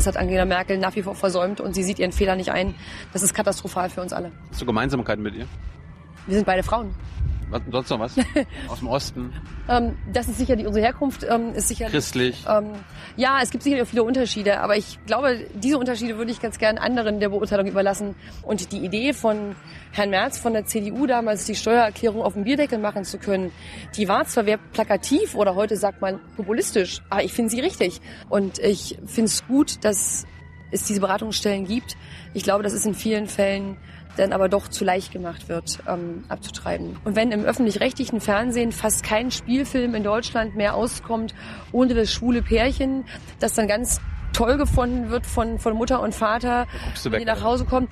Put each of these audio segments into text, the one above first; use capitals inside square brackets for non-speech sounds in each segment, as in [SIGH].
Das hat Angela Merkel nach wie vor versäumt und sie sieht ihren Fehler nicht ein. Das ist katastrophal für uns alle. Hast du Gemeinsamkeiten mit ihr? Wir sind beide Frauen. Was, sonst noch was? [LAUGHS] Aus dem Osten? Ähm, das ist sicher die, unsere Herkunft ähm, ist sicher Christlich? Ähm, ja, es gibt sicherlich auch viele Unterschiede, aber ich glaube, diese Unterschiede würde ich ganz gern anderen der Beurteilung überlassen. Und die Idee von Herrn Merz von der CDU damals, die Steuererklärung auf dem Bierdeckel machen zu können, die war zwar sehr plakativ oder heute sagt man populistisch, aber ich finde sie richtig. Und ich finde es gut, dass es diese Beratungsstellen gibt. Ich glaube, das ist in vielen Fällen dann aber doch zu leicht gemacht wird, ähm, abzutreiben. Und wenn im öffentlich-rechtlichen Fernsehen fast kein Spielfilm in Deutschland mehr auskommt ohne das schwule Pärchen, das dann ganz toll gefunden wird von, von Mutter und Vater, wenn die nach Hause kommen.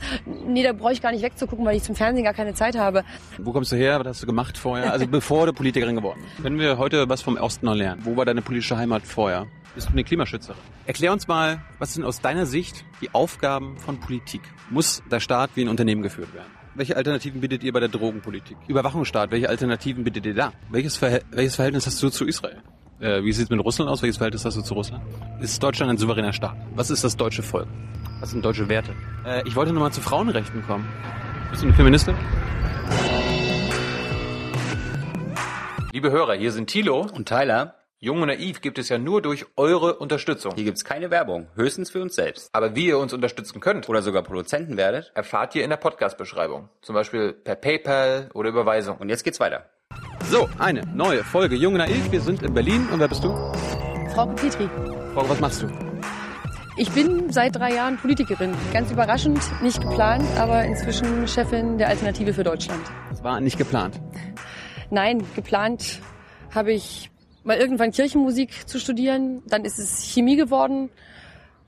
Nee, da brauche ich gar nicht wegzugucken, weil ich zum Fernsehen gar keine Zeit habe. Wo kommst du her? Was hast du gemacht vorher? Also bevor du Politikerin geworden bist. Können wir heute was vom Osten noch lernen? Wo war deine politische Heimat vorher? Bist du eine Klimaschützerin? Erklär uns mal, was sind aus deiner Sicht die Aufgaben von Politik? Muss der Staat wie ein Unternehmen geführt werden? Welche Alternativen bietet ihr bei der Drogenpolitik? Überwachungsstaat, welche Alternativen bietet ihr da? Welches, Verhält welches Verhältnis hast du zu Israel? Äh, wie sieht es mit Russland aus? Welches Verhältnis hast du zu Russland? Ist Deutschland ein souveräner Staat? Was ist das deutsche Volk? Was sind deutsche Werte? Äh, ich wollte nochmal zu Frauenrechten kommen. Bist du eine Feministin? Liebe Hörer, hier sind Thilo und Tyler. Jung und Naiv gibt es ja nur durch eure Unterstützung. Hier gibt's keine Werbung, höchstens für uns selbst. Aber wie ihr uns unterstützen könnt oder sogar Produzenten werdet, erfahrt ihr in der Podcast-Beschreibung. Zum Beispiel per PayPal oder Überweisung. Und jetzt geht's weiter. So, eine neue Folge Jung und Naiv. Wir sind in Berlin. Und wer bist du? Frau Petri. Frau, was machst du? Ich bin seit drei Jahren Politikerin. Ganz überraschend, nicht geplant, aber inzwischen Chefin der Alternative für Deutschland. Das war nicht geplant. Nein, geplant habe ich mal irgendwann Kirchenmusik zu studieren. Dann ist es Chemie geworden.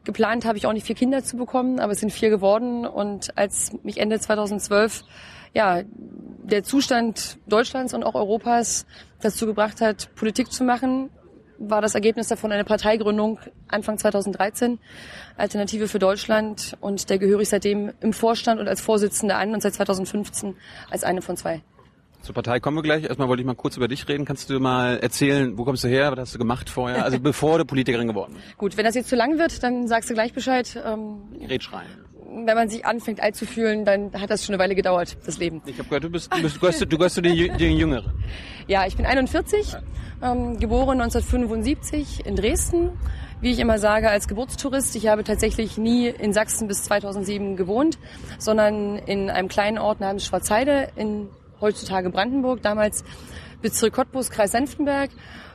Geplant habe ich auch nicht vier Kinder zu bekommen, aber es sind vier geworden. Und als mich Ende 2012 ja, der Zustand Deutschlands und auch Europas dazu gebracht hat, Politik zu machen, war das Ergebnis davon eine Parteigründung Anfang 2013, Alternative für Deutschland. Und der gehöre ich seitdem im Vorstand und als Vorsitzende an und seit 2015 als eine von zwei. Zur Partei kommen wir gleich. Erstmal wollte ich mal kurz über dich reden. Kannst du mal erzählen, wo kommst du her, was hast du gemacht vorher? Also [LAUGHS] bevor du Politikerin geworden bist. Gut, wenn das jetzt zu lang wird, dann sagst du gleich Bescheid. Ähm, Red rein. Wenn man sich anfängt alt zu fühlen, dann hat das schon eine Weile gedauert, das Leben. Ich habe gehört, du bist, du bist, du gehörst, du gehörst zu den, den Jüngeren. [LAUGHS] Ja, ich bin 41, ähm, geboren 1975 in Dresden. Wie ich immer sage, als Geburtstourist. Ich habe tatsächlich nie in Sachsen bis 2007 gewohnt, sondern in einem kleinen Ort namens Schwarzheide in heutzutage Brandenburg, damals Bezirk Cottbus, Kreis Senftenberg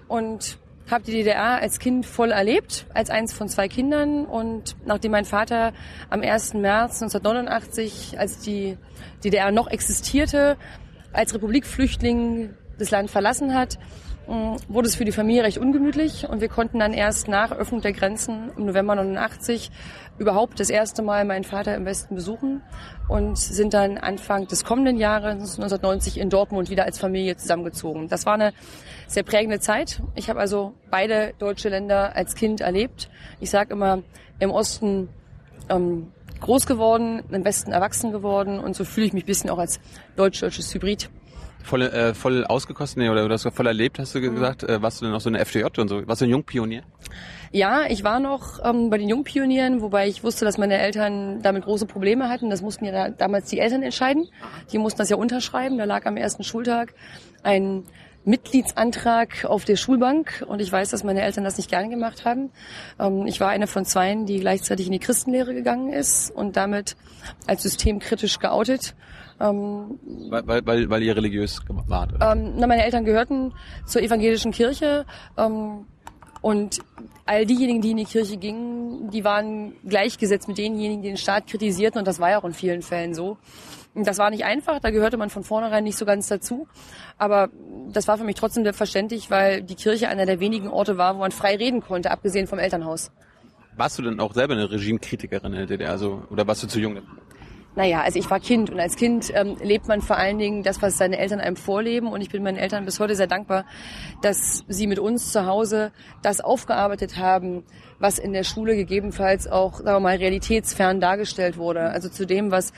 und habe die DDR als Kind voll erlebt, als eins von zwei Kindern. Und nachdem mein Vater am 1. März 1989, als die DDR noch existierte, als Republikflüchtling das Land verlassen hat, wurde es für die Familie recht ungemütlich und wir konnten dann erst nach Öffnung der Grenzen im November 89 überhaupt das erste Mal meinen Vater im Westen besuchen und sind dann Anfang des kommenden Jahres 1990 in Dortmund wieder als Familie zusammengezogen. Das war eine sehr prägende Zeit. Ich habe also beide deutsche Länder als Kind erlebt. Ich sage immer, im Osten ähm, groß geworden, im Westen erwachsen geworden und so fühle ich mich bisschen auch als deutsch-deutsches Hybrid voll, äh, voll ausgekostet nee, oder, du voll erlebt, hast du mhm. gesagt? Äh, warst du denn auch so eine FDJ und so? Warst du ein Jungpionier? Ja, ich war noch ähm, bei den Jungpionieren, wobei ich wusste, dass meine Eltern damit große Probleme hatten. Das mussten ja da, damals die Eltern entscheiden. Die mussten das ja unterschreiben. Da lag am ersten Schultag ein Mitgliedsantrag auf der Schulbank und ich weiß, dass meine Eltern das nicht gerne gemacht haben. Ähm, ich war eine von zweien, die gleichzeitig in die Christenlehre gegangen ist und damit als systemkritisch geoutet. Ähm, weil, weil, weil ihr religiös wart? Ähm, na, meine Eltern gehörten zur evangelischen Kirche und all diejenigen, die in die Kirche gingen, die waren gleichgesetzt mit denjenigen, die den Staat kritisierten und das war ja auch in vielen Fällen so. Das war nicht einfach, da gehörte man von vornherein nicht so ganz dazu. Aber das war für mich trotzdem selbstverständlich, weil die Kirche einer der wenigen Orte war, wo man frei reden konnte, abgesehen vom Elternhaus. Warst du denn auch selber eine Regimekritikerin in der DDR? Also, oder warst du zu jung? Naja, also ich war Kind und als Kind ähm, lebt man vor allen Dingen das, was seine Eltern einem vorleben und ich bin meinen Eltern bis heute sehr dankbar, dass sie mit uns zu Hause das aufgearbeitet haben, was in der Schule gegebenenfalls auch, sagen wir mal, realitätsfern dargestellt wurde. Also zu dem, was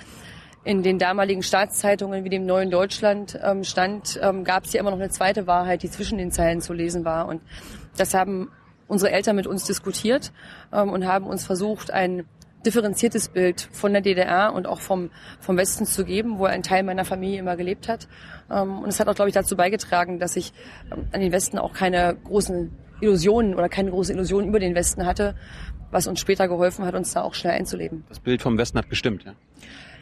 in den damaligen Staatszeitungen wie dem Neuen Deutschland ähm, stand, ähm, gab es ja immer noch eine zweite Wahrheit, die zwischen den Zeilen zu lesen war. Und das haben unsere Eltern mit uns diskutiert ähm, und haben uns versucht, ein differenziertes Bild von der DDR und auch vom, vom Westen zu geben, wo ein Teil meiner Familie immer gelebt hat. Ähm, und es hat auch, glaube ich, dazu beigetragen, dass ich ähm, an den Westen auch keine großen Illusionen oder keine große Illusion über den Westen hatte, was uns später geholfen hat, uns da auch schnell einzuleben. Das Bild vom Westen hat gestimmt, ja.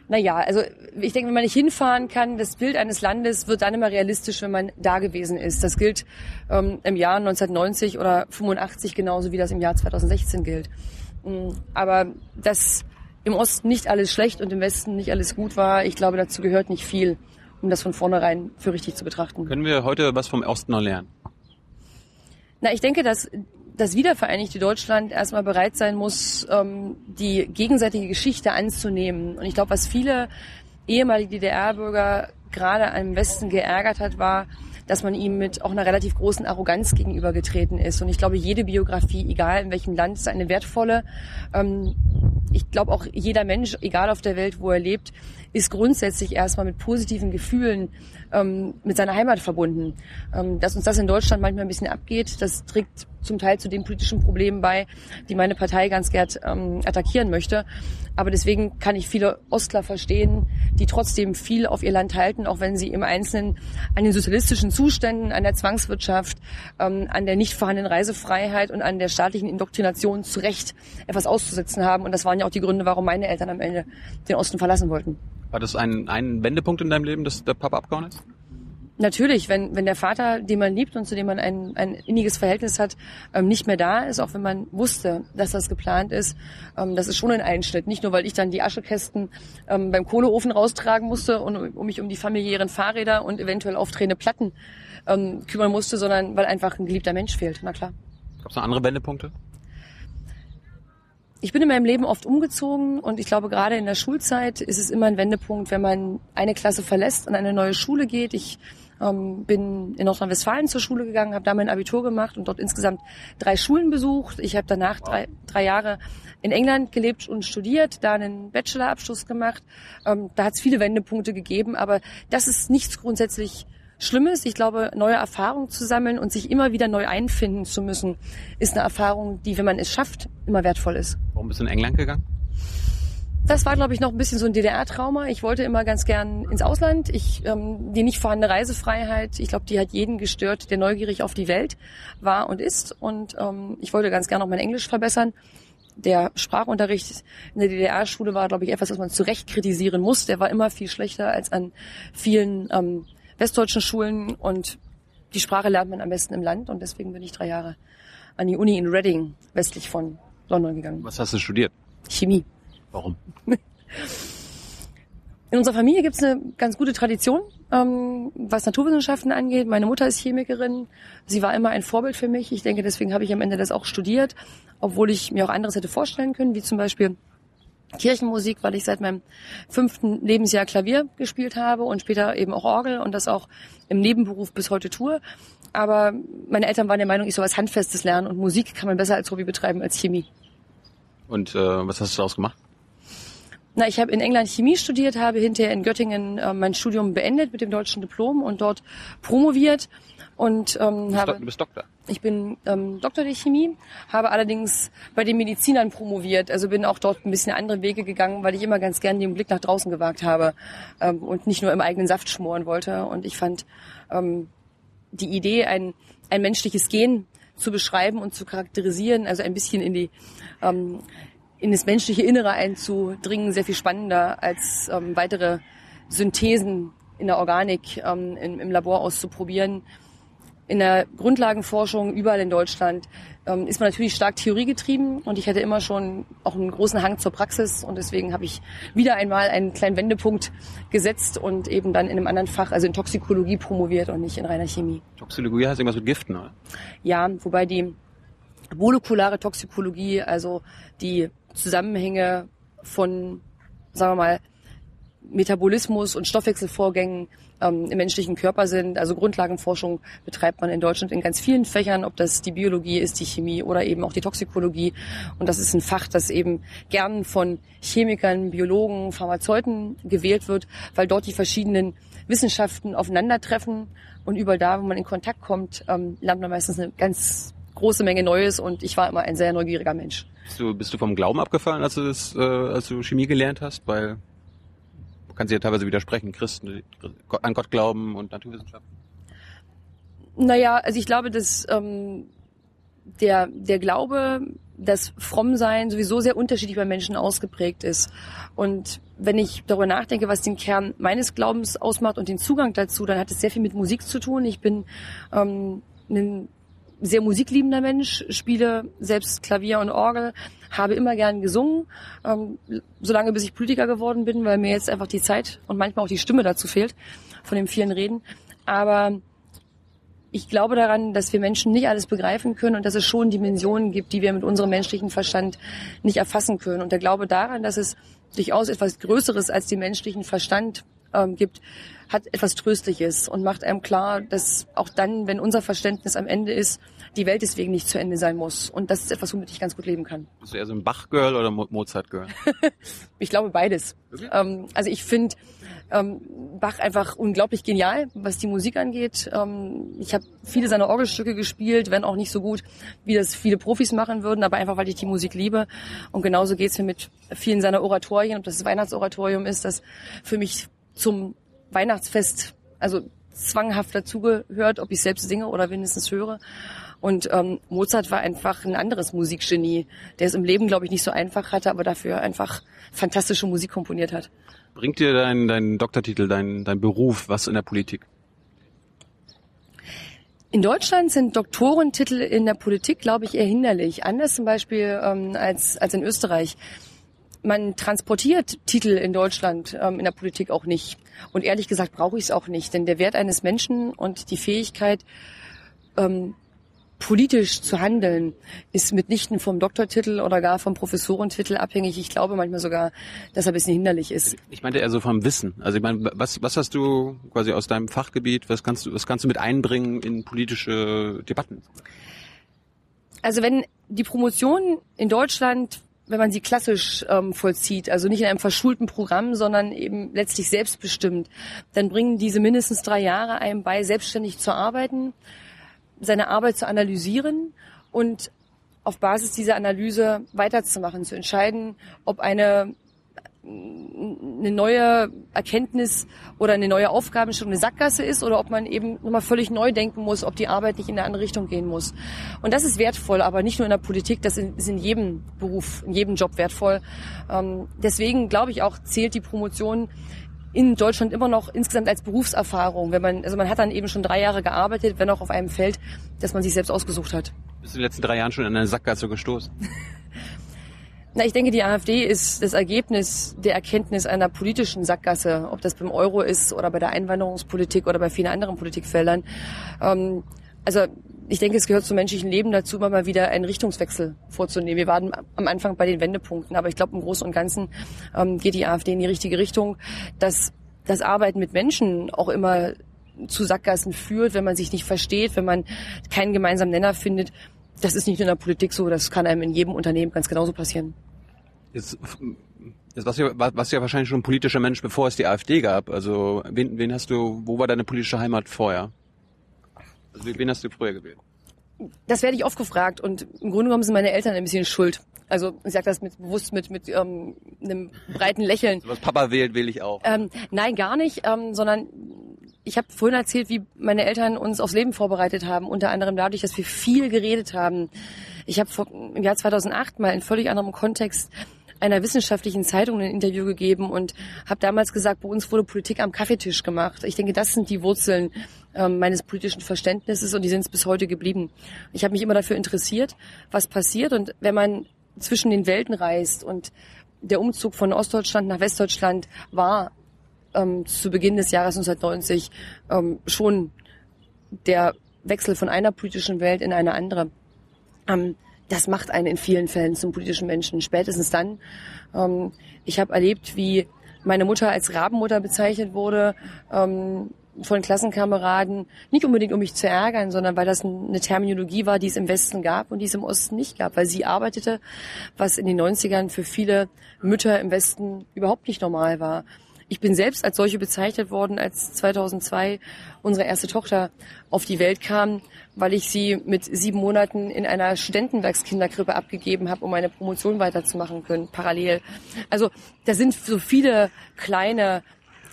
Naja, also ich denke, wenn man nicht hinfahren kann, das Bild eines Landes wird dann immer realistisch, wenn man da gewesen ist. Das gilt ähm, im Jahr 1990 oder 85 genauso wie das im Jahr 2016 gilt. Mm, aber dass im Osten nicht alles schlecht und im Westen nicht alles gut war, ich glaube, dazu gehört nicht viel, um das von vornherein für richtig zu betrachten. Können wir heute was vom Osten noch lernen? Na, ich denke, dass das wiedervereinigte Deutschland erstmal bereit sein muss, ähm, die gegenseitige Geschichte anzunehmen. Und ich glaube, was viele ehemalige DDR-Bürger gerade am Westen geärgert hat, war, dass man ihm mit auch einer relativ großen Arroganz gegenübergetreten ist. Und ich glaube, jede Biografie, egal in welchem Land, ist eine wertvolle. Ähm, ich glaube auch jeder Mensch, egal auf der Welt, wo er lebt, ist grundsätzlich erstmal mit positiven Gefühlen ähm, mit seiner Heimat verbunden. Ähm, dass uns das in Deutschland manchmal ein bisschen abgeht, das trägt zum Teil zu den politischen Problemen bei, die meine Partei ganz gern ähm, attackieren möchte. Aber deswegen kann ich viele Ostler verstehen, die trotzdem viel auf ihr Land halten, auch wenn sie im Einzelnen an den sozialistischen Zuständen, an der Zwangswirtschaft, ähm, an der nicht vorhandenen Reisefreiheit und an der staatlichen Indoktrination zu Recht etwas auszusetzen haben. Und das waren ja auch die Gründe, warum meine Eltern am Ende den Osten verlassen wollten. War das ein, ein Wendepunkt in deinem Leben, dass der Papa abgehauen ist? Natürlich, wenn, wenn der Vater, den man liebt und zu dem man ein, ein inniges Verhältnis hat, ähm, nicht mehr da ist, auch wenn man wusste, dass das geplant ist, ähm, das ist schon ein Einschnitt. Nicht nur, weil ich dann die Aschekästen ähm, beim Kohleofen raustragen musste und um mich um die familiären Fahrräder und eventuell auftretende Platten ähm, kümmern musste, sondern weil einfach ein geliebter Mensch fehlt. Na klar. Gab es noch andere Wendepunkte? Ich bin in meinem Leben oft umgezogen und ich glaube, gerade in der Schulzeit ist es immer ein Wendepunkt, wenn man eine Klasse verlässt und eine neue Schule geht. Ich ähm, bin in Nordrhein-Westfalen zur Schule gegangen, habe da mein Abitur gemacht und dort insgesamt drei Schulen besucht. Ich habe danach drei, drei Jahre in England gelebt und studiert, da einen Bachelorabschluss gemacht. Ähm, da hat es viele Wendepunkte gegeben, aber das ist nichts grundsätzlich Schlimmes. Ich glaube, neue Erfahrungen zu sammeln und sich immer wieder neu einfinden zu müssen, ist eine Erfahrung, die, wenn man es schafft, immer wertvoll ist. Warum bist du in England gegangen? Das war, glaube ich, noch ein bisschen so ein DDR-Trauma. Ich wollte immer ganz gern ins Ausland. Ich, ähm, die nicht vorhandene Reisefreiheit, ich glaube, die hat jeden gestört, der neugierig auf die Welt war und ist. Und ähm, ich wollte ganz gern auch mein Englisch verbessern. Der Sprachunterricht in der DDR-Schule war, glaube ich, etwas, was man zu Recht kritisieren muss. Der war immer viel schlechter als an vielen ähm, westdeutschen Schulen. Und die Sprache lernt man am besten im Land. Und deswegen bin ich drei Jahre an die Uni in Reading, westlich von London gegangen. Was hast du studiert? Chemie. Warum? [LAUGHS] In unserer Familie gibt es eine ganz gute Tradition, ähm, was Naturwissenschaften angeht. Meine Mutter ist Chemikerin. Sie war immer ein Vorbild für mich. Ich denke, deswegen habe ich am Ende das auch studiert, obwohl ich mir auch anderes hätte vorstellen können, wie zum Beispiel Kirchenmusik, weil ich seit meinem fünften Lebensjahr Klavier gespielt habe und später eben auch Orgel und das auch im Nebenberuf bis heute tue. Aber meine Eltern waren der Meinung, ich soll was Handfestes lernen und Musik kann man besser als Hobby betreiben als Chemie. Und äh, was hast du daraus gemacht? Na, ich habe in England Chemie studiert, habe hinterher in Göttingen äh, mein Studium beendet mit dem deutschen Diplom und dort promoviert und ähm, du habe. Du bist Doktor. Ich bin ähm, Doktor der Chemie, habe allerdings bei den Medizinern promoviert, also bin auch dort ein bisschen andere Wege gegangen, weil ich immer ganz gern den Blick nach draußen gewagt habe ähm, und nicht nur im eigenen Saft schmoren wollte. Und ich fand ähm, die Idee, ein, ein menschliches Gen zu beschreiben und zu charakterisieren, also ein bisschen in die ähm, in das menschliche Innere einzudringen, sehr viel spannender als ähm, weitere Synthesen in der Organik ähm, im, im Labor auszuprobieren. In der Grundlagenforschung überall in Deutschland ähm, ist man natürlich stark theoriegetrieben und ich hatte immer schon auch einen großen Hang zur Praxis und deswegen habe ich wieder einmal einen kleinen Wendepunkt gesetzt und eben dann in einem anderen Fach, also in Toxikologie promoviert und nicht in reiner Chemie. Toxikologie heißt irgendwas mit Giften, oder? Ja, wobei die molekulare Toxikologie, also die Zusammenhänge von, sagen wir mal, Metabolismus und Stoffwechselvorgängen ähm, im menschlichen Körper sind. Also Grundlagenforschung betreibt man in Deutschland in ganz vielen Fächern, ob das die Biologie ist, die Chemie oder eben auch die Toxikologie. Und das ist ein Fach, das eben gern von Chemikern, Biologen, Pharmazeuten gewählt wird, weil dort die verschiedenen Wissenschaften aufeinandertreffen und überall da, wo man in Kontakt kommt, ähm, lernt man meistens eine ganz große Menge Neues und ich war immer ein sehr neugieriger Mensch. Bist du, bist du vom Glauben abgefallen, als du, das, äh, als du Chemie gelernt hast? Weil du kannst ja teilweise widersprechen, Christen, an Gott glauben und Naturwissenschaften. Naja, also ich glaube, dass ähm, der, der Glaube, das Frommsein sowieso sehr unterschiedlich bei Menschen ausgeprägt ist. Und wenn ich darüber nachdenke, was den Kern meines Glaubens ausmacht und den Zugang dazu, dann hat es sehr viel mit Musik zu tun. Ich bin ähm, ein sehr musikliebender Mensch, spiele selbst Klavier und Orgel, habe immer gern gesungen, ähm, solange bis ich Politiker geworden bin, weil mir jetzt einfach die Zeit und manchmal auch die Stimme dazu fehlt, von den vielen Reden. Aber ich glaube daran, dass wir Menschen nicht alles begreifen können und dass es schon Dimensionen gibt, die wir mit unserem menschlichen Verstand nicht erfassen können. Und der Glaube daran, dass es durchaus etwas Größeres als den menschlichen Verstand ähm, gibt, hat etwas Tröstliches und macht einem klar, dass auch dann, wenn unser Verständnis am Ende ist, die Welt deswegen nicht zu Ende sein muss. Und das ist etwas, womit ich ganz gut leben kann. Bist du eher so ein Bach-Girl oder Mo Mozart-Girl? [LAUGHS] ich glaube beides. Okay. Ähm, also ich finde ähm, Bach einfach unglaublich genial, was die Musik angeht. Ähm, ich habe viele seiner Orgelstücke gespielt, wenn auch nicht so gut, wie das viele Profis machen würden, aber einfach, weil ich die Musik liebe. Und genauso geht's mir mit vielen seiner Oratorien, ob das, das Weihnachtsoratorium ist, das für mich zum Weihnachtsfest, also zwanghaft dazugehört, ob ich selbst singe oder wenigstens höre. Und ähm, Mozart war einfach ein anderes Musikgenie, der es im Leben, glaube ich, nicht so einfach hatte, aber dafür einfach fantastische Musik komponiert hat. Bringt dir dein, dein Doktortitel, dein, dein Beruf was in der Politik? In Deutschland sind Doktorentitel in der Politik, glaube ich, eher hinderlich. Anders zum Beispiel ähm, als, als in Österreich man transportiert Titel in Deutschland ähm, in der Politik auch nicht. Und ehrlich gesagt brauche ich es auch nicht, denn der Wert eines Menschen und die Fähigkeit, ähm, politisch zu handeln, ist mitnichten vom Doktortitel oder gar vom Professorentitel abhängig. Ich glaube manchmal sogar, dass er ein bisschen hinderlich ist. Ich meinte eher so vom Wissen. Also ich meine, was, was hast du quasi aus deinem Fachgebiet, was kannst du, was kannst du mit einbringen in politische Debatten? Also wenn die Promotion in Deutschland wenn man sie klassisch ähm, vollzieht, also nicht in einem verschulten Programm, sondern eben letztlich selbstbestimmt, dann bringen diese mindestens drei Jahre einem bei, selbstständig zu arbeiten, seine Arbeit zu analysieren und auf Basis dieser Analyse weiterzumachen, zu entscheiden, ob eine eine neue Erkenntnis oder eine neue Aufgabenstellung eine Sackgasse ist oder ob man eben nochmal völlig neu denken muss, ob die Arbeit nicht in eine andere Richtung gehen muss. Und das ist wertvoll, aber nicht nur in der Politik, das ist in jedem Beruf, in jedem Job wertvoll. Ähm, deswegen glaube ich auch, zählt die Promotion in Deutschland immer noch insgesamt als Berufserfahrung, wenn man, also man hat dann eben schon drei Jahre gearbeitet, wenn auch auf einem Feld, das man sich selbst ausgesucht hat. Bist du in den letzten drei Jahren schon in eine Sackgasse gestoßen? [LAUGHS] Na, ich denke, die AfD ist das Ergebnis der Erkenntnis einer politischen Sackgasse, ob das beim Euro ist oder bei der Einwanderungspolitik oder bei vielen anderen Politikfeldern. Ähm, also ich denke, es gehört zum menschlichen Leben dazu, immer mal wieder einen Richtungswechsel vorzunehmen. Wir waren am Anfang bei den Wendepunkten, aber ich glaube, im Großen und Ganzen ähm, geht die AfD in die richtige Richtung, dass das Arbeiten mit Menschen auch immer zu Sackgassen führt, wenn man sich nicht versteht, wenn man keinen gemeinsamen Nenner findet. Das ist nicht nur in der Politik so, das kann einem in jedem Unternehmen ganz genauso passieren. Jetzt, jetzt warst, du ja, warst du ja wahrscheinlich schon ein politischer Mensch, bevor es die AfD gab. Also wen, wen hast du, wo war deine politische Heimat vorher? Also wen hast du früher gewählt? Das werde ich oft gefragt und im Grunde genommen sind meine Eltern ein bisschen schuld. Also ich sage das mit bewusst mit mit ähm, einem breiten Lächeln. was Papa wählt, will ich auch. Ähm, nein, gar nicht, ähm, sondern ich habe vorhin erzählt, wie meine Eltern uns aufs Leben vorbereitet haben, unter anderem dadurch, dass wir viel geredet haben. Ich habe im Jahr 2008 mal in völlig anderem Kontext einer wissenschaftlichen Zeitung ein Interview gegeben und habe damals gesagt, bei uns wurde Politik am Kaffeetisch gemacht. Ich denke, das sind die Wurzeln ähm, meines politischen Verständnisses und die sind es bis heute geblieben. Ich habe mich immer dafür interessiert, was passiert und wenn man zwischen den Welten reist und der Umzug von Ostdeutschland nach Westdeutschland war ähm, zu Beginn des Jahres 1990 ähm, schon der Wechsel von einer politischen Welt in eine andere. Ähm, das macht einen in vielen Fällen zum politischen Menschen. Spätestens dann. Ähm, ich habe erlebt, wie meine Mutter als Rabenmutter bezeichnet wurde ähm, von Klassenkameraden. Nicht unbedingt, um mich zu ärgern, sondern weil das eine Terminologie war, die es im Westen gab und die es im Osten nicht gab. Weil sie arbeitete, was in den 90ern für viele Mütter im Westen überhaupt nicht normal war. Ich bin selbst als solche bezeichnet worden, als 2002 unsere erste Tochter auf die Welt kam, weil ich sie mit sieben Monaten in einer Studentenwerkskinderkrippe abgegeben habe, um meine Promotion weiterzumachen können, parallel. Also da sind so viele kleine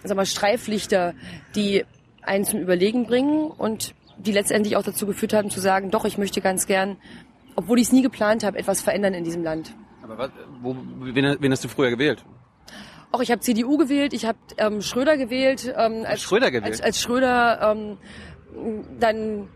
sag mal, Streiflichter, die einen zum Überlegen bringen und die letztendlich auch dazu geführt haben zu sagen, doch, ich möchte ganz gern, obwohl ich es nie geplant habe, etwas verändern in diesem Land. Aber was, wo, wen, wen hast du früher gewählt? Auch ich habe CDU gewählt, ich habe ähm, Schröder gewählt. Ähm, als, Schröder gewählt? Als, als Schröder ähm, dann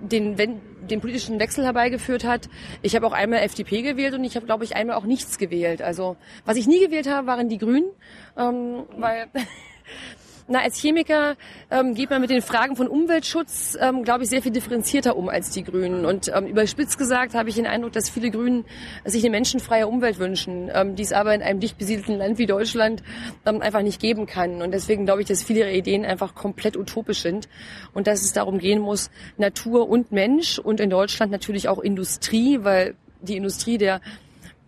den, wenn, den politischen Wechsel herbeigeführt hat. Ich habe auch einmal FDP gewählt und ich habe, glaube ich, einmal auch nichts gewählt. Also was ich nie gewählt habe, waren die Grünen, ähm, weil [LAUGHS] Na, als Chemiker ähm, geht man mit den Fragen von Umweltschutz, ähm, glaube ich, sehr viel differenzierter um als die Grünen. Und ähm, überspitzt gesagt habe ich den Eindruck, dass viele Grünen sich eine menschenfreie Umwelt wünschen, ähm, die es aber in einem dicht besiedelten Land wie Deutschland ähm, einfach nicht geben kann. Und deswegen glaube ich, dass viele ihrer Ideen einfach komplett utopisch sind und dass es darum gehen muss, Natur und Mensch und in Deutschland natürlich auch Industrie, weil die Industrie der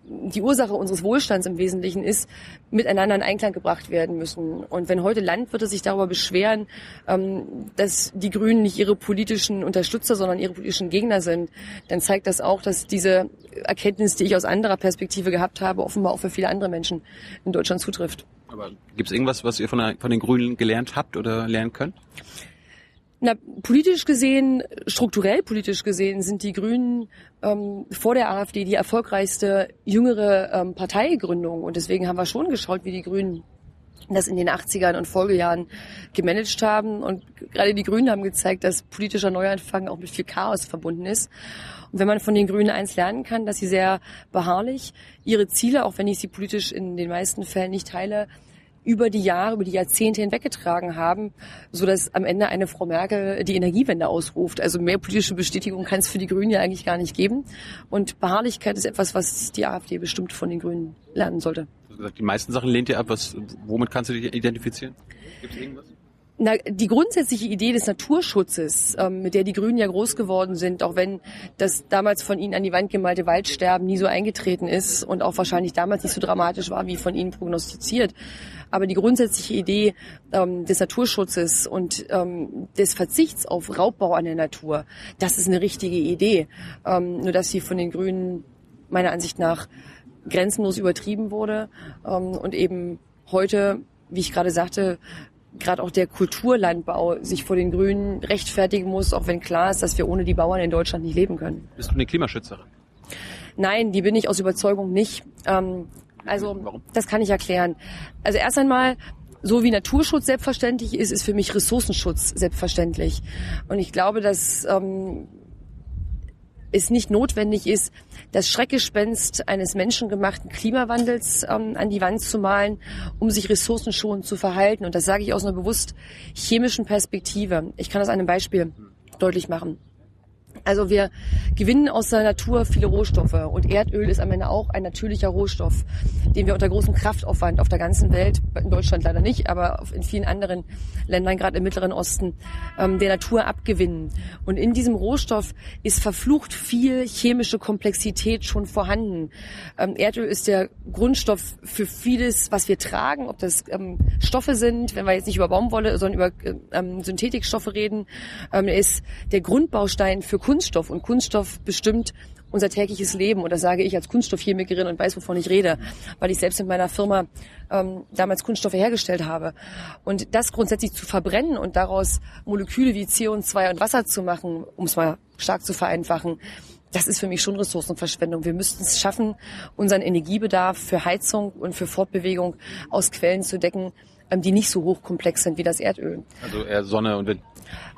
die Ursache unseres Wohlstands im Wesentlichen ist, miteinander in Einklang gebracht werden müssen. Und wenn heute Landwirte sich darüber beschweren, ähm, dass die Grünen nicht ihre politischen Unterstützer, sondern ihre politischen Gegner sind, dann zeigt das auch, dass diese Erkenntnis, die ich aus anderer Perspektive gehabt habe, offenbar auch für viele andere Menschen in Deutschland zutrifft. Aber gibt es irgendwas, was ihr von, der, von den Grünen gelernt habt oder lernen könnt? Na, politisch gesehen, strukturell politisch gesehen, sind die Grünen ähm, vor der AfD die erfolgreichste jüngere ähm, Parteigründung. Und deswegen haben wir schon geschaut, wie die Grünen das in den 80ern und Folgejahren gemanagt haben. Und gerade die Grünen haben gezeigt, dass politischer Neuanfang auch mit viel Chaos verbunden ist. Und wenn man von den Grünen eins lernen kann, dass sie sehr beharrlich ihre Ziele, auch wenn ich sie politisch in den meisten Fällen nicht teile, über die Jahre, über die Jahrzehnte hinweggetragen haben, so dass am Ende eine Frau Merkel die Energiewende ausruft. Also mehr politische Bestätigung kann es für die Grünen ja eigentlich gar nicht geben. Und Beharrlichkeit ist etwas, was die AfD bestimmt von den Grünen lernen sollte. Die meisten Sachen lehnt ihr ab. Was, womit kannst du dich identifizieren? Gibt es irgendwas? Na, die grundsätzliche Idee des Naturschutzes, ähm, mit der die Grünen ja groß geworden sind, auch wenn das damals von ihnen an die Wand gemalte Waldsterben nie so eingetreten ist und auch wahrscheinlich damals nicht so dramatisch war, wie von ihnen prognostiziert. Aber die grundsätzliche Idee ähm, des Naturschutzes und ähm, des Verzichts auf Raubbau an der Natur, das ist eine richtige Idee. Ähm, nur dass sie von den Grünen meiner Ansicht nach grenzenlos übertrieben wurde ähm, und eben heute, wie ich gerade sagte, gerade auch der Kulturlandbau sich vor den Grünen rechtfertigen muss, auch wenn klar ist, dass wir ohne die Bauern in Deutschland nicht leben können. Bist du eine Klimaschützerin? Nein, die bin ich aus Überzeugung nicht. Ähm, also Warum? das kann ich erklären. Also erst einmal, so wie Naturschutz selbstverständlich ist, ist für mich Ressourcenschutz selbstverständlich. Und ich glaube, dass ähm, es nicht notwendig ist, das Schreckgespenst eines menschengemachten Klimawandels ähm, an die Wand zu malen, um sich ressourcenschonend zu verhalten. Und das sage ich aus einer bewusst chemischen Perspektive. Ich kann das an einem Beispiel deutlich machen. Also wir gewinnen aus der Natur viele Rohstoffe und Erdöl ist am Ende auch ein natürlicher Rohstoff, den wir unter großem Kraftaufwand auf der ganzen Welt, in Deutschland leider nicht, aber in vielen anderen Ländern, gerade im Mittleren Osten, ähm, der Natur abgewinnen. Und in diesem Rohstoff ist verflucht viel chemische Komplexität schon vorhanden. Ähm, Erdöl ist der Grundstoff für vieles, was wir tragen, ob das ähm, Stoffe sind, wenn wir jetzt nicht über Baumwolle, sondern über Synthetikstoffe reden. Ist der Grundbaustein für Kunststoff und Kunststoff bestimmt unser tägliches Leben. Und das sage ich als Kunststoffchemikerin und weiß, wovon ich rede, weil ich selbst in meiner Firma ähm, damals Kunststoffe hergestellt habe. Und das grundsätzlich zu verbrennen und daraus Moleküle wie CO2 und Wasser zu machen, um es mal stark zu vereinfachen, das ist für mich schon Ressourcenverschwendung. Wir müssten es schaffen, unseren Energiebedarf für Heizung und für Fortbewegung aus Quellen zu decken, ähm, die nicht so hochkomplex sind wie das Erdöl. Also eher Sonne und Wind.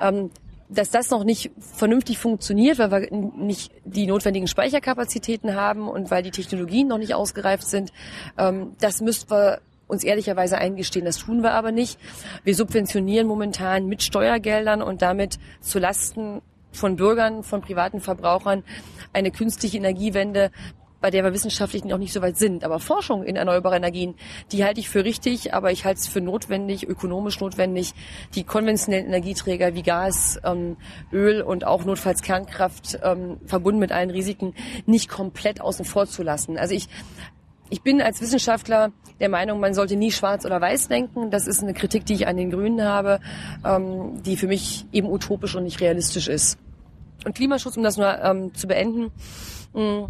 Ähm, dass das noch nicht vernünftig funktioniert, weil wir nicht die notwendigen Speicherkapazitäten haben und weil die Technologien noch nicht ausgereift sind, ähm, das müssten wir uns ehrlicherweise eingestehen. Das tun wir aber nicht. Wir subventionieren momentan mit Steuergeldern und damit zu Lasten von Bürgern, von privaten Verbrauchern eine künstliche Energiewende, bei der wir wissenschaftlich noch nicht so weit sind. Aber Forschung in erneuerbare Energien, die halte ich für richtig, aber ich halte es für notwendig, ökonomisch notwendig, die konventionellen Energieträger wie Gas, ähm, Öl und auch notfalls Kernkraft ähm, verbunden mit allen Risiken nicht komplett außen vor zu lassen. Also ich ich bin als Wissenschaftler der Meinung, man sollte nie schwarz oder weiß denken. Das ist eine Kritik, die ich an den Grünen habe, ähm, die für mich eben utopisch und nicht realistisch ist. Und Klimaschutz, um das nur ähm, zu beenden, mh,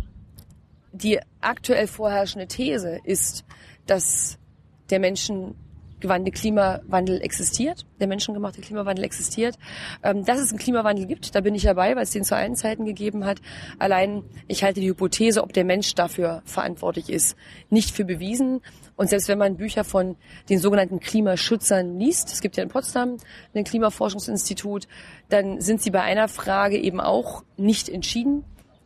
die aktuell vorherrschende These ist, dass der Menschen gewandte Klimawandel existiert, der menschengemachte Klimawandel existiert. Ähm, dass es einen Klimawandel gibt, da bin ich dabei, weil es den zu allen Zeiten gegeben hat. Allein ich halte die Hypothese, ob der Mensch dafür verantwortlich ist, nicht für bewiesen. Und selbst wenn man Bücher von den sogenannten Klimaschützern liest, es gibt ja in Potsdam ein Klimaforschungsinstitut, dann sind sie bei einer Frage eben auch nicht entschieden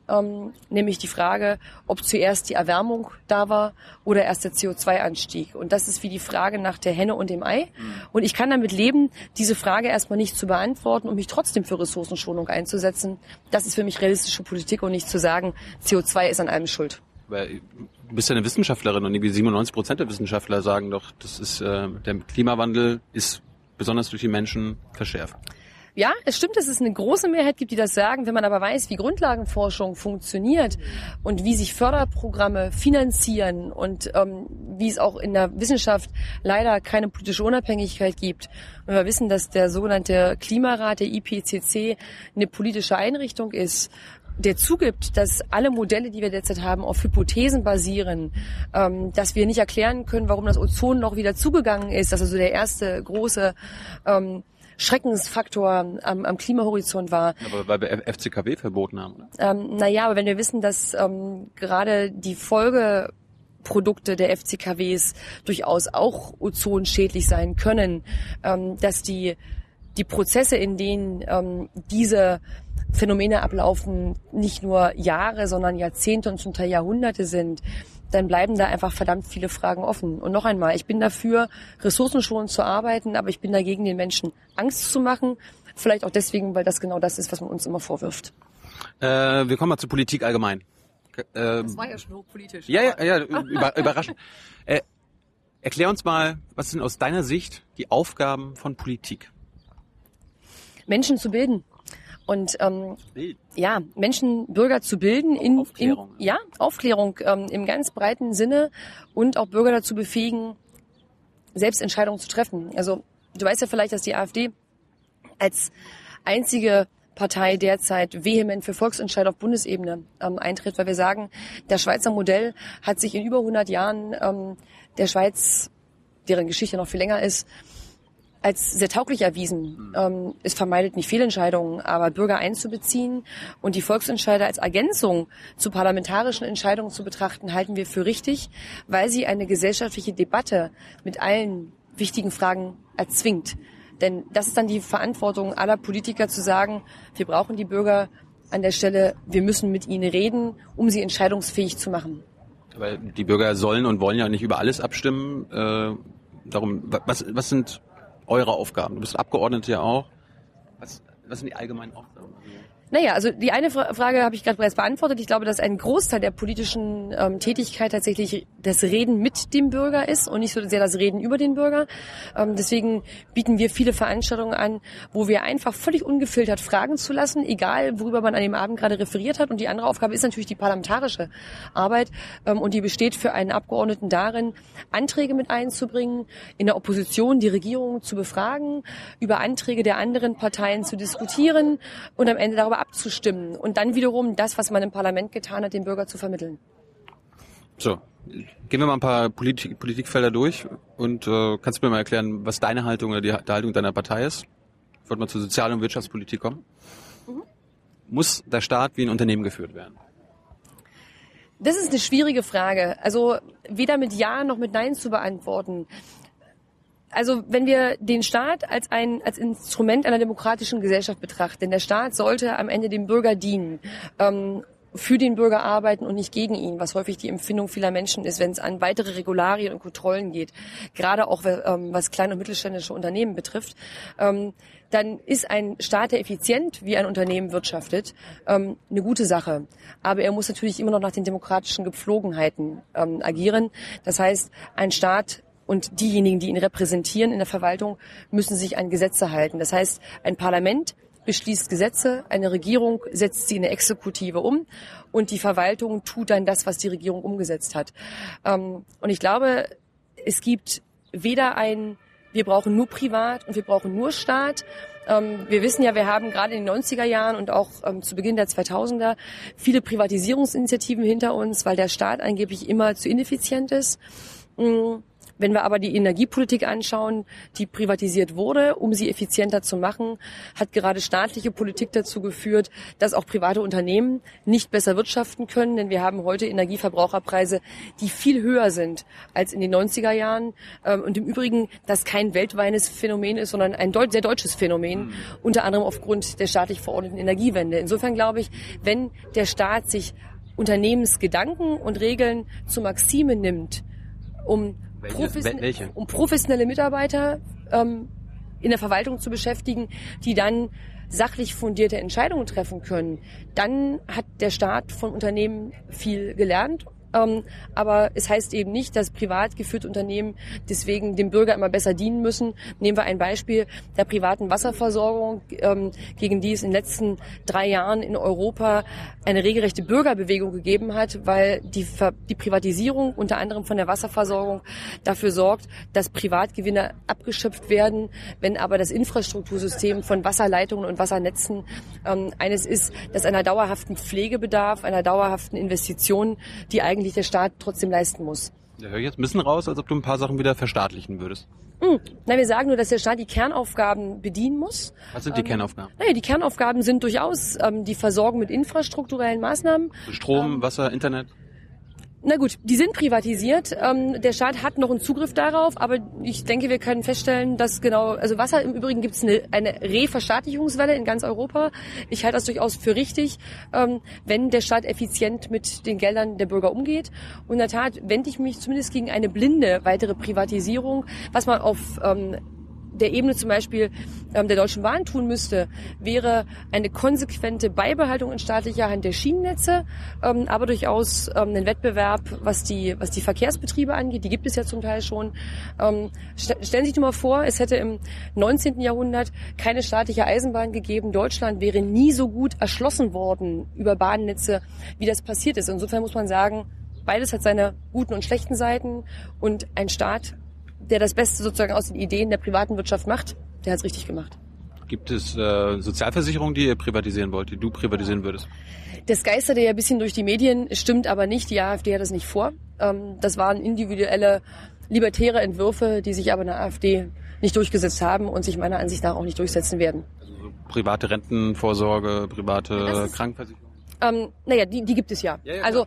ähm, nämlich die Frage, ob zuerst die Erwärmung da war oder erst der CO2-Anstieg. Und das ist wie die Frage nach der Henne und dem Ei. Und ich kann damit leben, diese Frage erstmal nicht zu beantworten und mich trotzdem für Ressourcenschonung einzusetzen. Das ist für mich realistische Politik und nicht zu sagen, CO2 ist an allem schuld. Weil du bist ja eine Wissenschaftlerin und irgendwie 97 Prozent der Wissenschaftler sagen doch, das ist äh, der Klimawandel ist besonders durch die Menschen verschärft. Ja, es stimmt, dass es eine große Mehrheit gibt, die das sagen. Wenn man aber weiß, wie Grundlagenforschung funktioniert und wie sich Förderprogramme finanzieren und ähm, wie es auch in der Wissenschaft leider keine politische Unabhängigkeit gibt. Wenn wir wissen, dass der sogenannte Klimarat, der IPCC, eine politische Einrichtung ist, der zugibt, dass alle Modelle, die wir derzeit haben, auf Hypothesen basieren, ähm, dass wir nicht erklären können, warum das Ozon noch wieder zugegangen ist, das ist also der erste große ähm, Schreckensfaktor am, am Klimahorizont war. Aber weil wir FCKW verboten haben, oder? Ähm, naja, aber wenn wir wissen, dass ähm, gerade die Folgeprodukte der FCKWs durchaus auch ozonschädlich sein können, ähm, dass die, die Prozesse, in denen ähm, diese Phänomene ablaufen, nicht nur Jahre, sondern Jahrzehnte und zum Teil Jahrhunderte sind, dann bleiben da einfach verdammt viele Fragen offen. Und noch einmal, ich bin dafür, ressourcenschonend zu arbeiten, aber ich bin dagegen, den Menschen Angst zu machen. Vielleicht auch deswegen, weil das genau das ist, was man uns immer vorwirft. Äh, wir kommen mal zur Politik allgemein. Äh, das war ja schon hochpolitisch. Ja, ja, ja, über, überraschend. [LAUGHS] Äh, erklär uns mal, was sind aus deiner Sicht die Aufgaben von Politik? Menschen zu bilden und ähm, ja Menschen Bürger zu bilden in, Aufklärung. in ja Aufklärung ähm, im ganz breiten Sinne und auch Bürger dazu befähigen selbst Entscheidungen zu treffen. Also du weißt ja vielleicht, dass die AfD als einzige Partei derzeit vehement für Volksentscheid auf Bundesebene ähm, eintritt, weil wir sagen, das Schweizer Modell hat sich in über 100 Jahren ähm, der Schweiz, deren Geschichte noch viel länger ist, als sehr tauglich erwiesen. Ähm, es vermeidet nicht Fehlentscheidungen, aber Bürger einzubeziehen und die Volksentscheide als Ergänzung zu parlamentarischen Entscheidungen zu betrachten, halten wir für richtig, weil sie eine gesellschaftliche Debatte mit allen wichtigen Fragen erzwingt. Denn das ist dann die Verantwortung aller Politiker zu sagen, wir brauchen die Bürger an der Stelle, wir müssen mit ihnen reden, um sie entscheidungsfähig zu machen. Weil die Bürger sollen und wollen ja nicht über alles abstimmen. Äh, darum, was, was sind eure Aufgaben? Du bist Abgeordnete ja auch. Was, was sind die allgemeinen Aufgaben? Naja, also die eine Frage habe ich gerade bereits beantwortet. Ich glaube, dass ein Großteil der politischen ähm, Tätigkeit tatsächlich das Reden mit dem Bürger ist und nicht so sehr das Reden über den Bürger. Ähm, deswegen bieten wir viele Veranstaltungen an, wo wir einfach völlig ungefiltert fragen zu lassen, egal worüber man an dem Abend gerade referiert hat. Und die andere Aufgabe ist natürlich die parlamentarische Arbeit ähm, und die besteht für einen Abgeordneten darin, Anträge mit einzubringen, in der Opposition die Regierung zu befragen, über Anträge der anderen Parteien zu diskutieren und am Ende darüber darüber abzustimmen und dann wiederum das, was man im Parlament getan hat, dem Bürger zu vermitteln. So, gehen wir mal ein paar Politik, Politikfelder durch und äh, kannst du mir mal erklären, was deine Haltung oder die, die Haltung deiner Partei ist? Ich wollte mal zur Sozial- und Wirtschaftspolitik kommen. Mhm. Muss der Staat wie ein Unternehmen geführt werden? Das ist eine schwierige Frage. Also weder mit Ja noch mit Nein zu beantworten. Also wenn wir den Staat als ein als Instrument einer demokratischen Gesellschaft betrachten, der Staat sollte am Ende dem Bürger dienen. Ähm, für den Bürger arbeiten und nicht gegen ihn, was häufig die Empfindung vieler Menschen ist, wenn es an weitere Regularien und Kontrollen geht, gerade auch ähm, was kleine und mittelständische Unternehmen betrifft, ähm, dann ist ein Staat, der effizient wie ein Unternehmen wirtschaftet, ähm, eine gute Sache. Aber er muss natürlich immer noch nach den demokratischen Gepflogenheiten ähm, agieren. Das heißt, ein Staat und diejenigen, die ihn repräsentieren in der Verwaltung, müssen sich an Gesetze halten. Das heißt, ein Parlament beschließt Gesetze, eine Regierung setzt sie in eine Exekutive um und die Verwaltung tut dann das, was die Regierung umgesetzt hat. Ähm, und ich glaube, es gibt weder ein, wir brauchen nur Privat und wir brauchen nur Staat. Ähm, wir wissen ja, wir haben gerade in den 90er Jahren und auch ähm, zu Beginn der 2000er viele Privatisierungsinitiativen hinter uns, weil der Staat angeblich immer zu ineffizient ist. Wenn wir aber die Energiepolitik anschauen, die privatisiert wurde, um sie effizienter zu machen, hat gerade staatliche Politik dazu geführt, dass auch private Unternehmen nicht besser wirtschaften können, denn wir haben heute Energieverbraucherpreise, die viel höher sind als in den 90er Jahren. Ähm, und im Übrigen, das kein weltweites Phänomen ist, sondern ein sehr deutsches Phänomen, mhm. unter anderem aufgrund der staatlich verordneten Energiewende. Insofern glaube ich, wenn der Staat sich Unternehmensgedanken und Regeln zu Maxime nimmt, um profession Welche? um professionelle Mitarbeiter ähm, in der Verwaltung zu beschäftigen, die dann sachlich fundierte Entscheidungen treffen können, dann hat der Staat von Unternehmen viel gelernt ähm, aber es heißt eben nicht, dass privat geführte Unternehmen deswegen dem Bürger immer besser dienen müssen. Nehmen wir ein Beispiel der privaten Wasserversorgung, ähm, gegen die es in den letzten drei Jahren in Europa eine regelrechte Bürgerbewegung gegeben hat, weil die, die Privatisierung unter anderem von der Wasserversorgung dafür sorgt, dass Privatgewinne abgeschöpft werden, wenn aber das Infrastruktursystem von Wasserleitungen und Wassernetzen ähm, eines ist, das einer dauerhaften Pflege bedarf, einer dauerhaften Investition, die eigentlich eigentlich der Staat trotzdem leisten muss. Da höre ich jetzt ein bisschen raus, als ob du ein paar Sachen wieder verstaatlichen würdest. Nein, wir sagen nur, dass der Staat die Kernaufgaben bedienen muss. Was sind die ähm, Kernaufgaben? Naja, die Kernaufgaben sind durchaus ähm, die Versorgung mit infrastrukturellen Maßnahmen. Strom, ähm, Wasser, Internet? Na gut, die sind privatisiert. Ähm, der Staat hat noch einen Zugriff darauf, aber ich denke, wir können feststellen, dass genau, also Wasser im Übrigen gibt es eine, eine Reverstaatlichungswelle in ganz Europa. Ich halte das durchaus für richtig, ähm, wenn der Staat effizient mit den Geldern der Bürger umgeht. Und in der Tat wende ich mich zumindest gegen eine blinde weitere Privatisierung, was man auf ähm, der Ebene zum Beispiel ähm, der Deutschen Bahn tun müsste, wäre eine konsequente Beibehaltung in staatlicher Hand der Schienennetze, ähm, aber durchaus ähm, einen Wettbewerb, was die, was die Verkehrsbetriebe angeht. Die gibt es ja zum Teil schon. Ähm, st stellen Sie sich nur mal vor, es hätte im 19. Jahrhundert keine staatliche Eisenbahn gegeben. Deutschland wäre nie so gut erschlossen worden über Bahnnetze, wie das passiert ist. Insofern muss man sagen, beides hat seine guten und schlechten Seiten und ein Staat der das Beste sozusagen aus den Ideen der privaten Wirtschaft macht, der hat es richtig gemacht. Gibt es äh, Sozialversicherungen, die ihr privatisieren wollt, die du privatisieren würdest? Das geisterte ja ein bisschen durch die Medien, stimmt aber nicht. Die AfD hat das nicht vor. Ähm, das waren individuelle, libertäre Entwürfe, die sich aber in der AfD nicht durchgesetzt haben und sich meiner Ansicht nach auch nicht durchsetzen werden. Also so private Rentenvorsorge, private Krankenversicherung? Ähm, naja, die, die gibt es ja. ja, ja also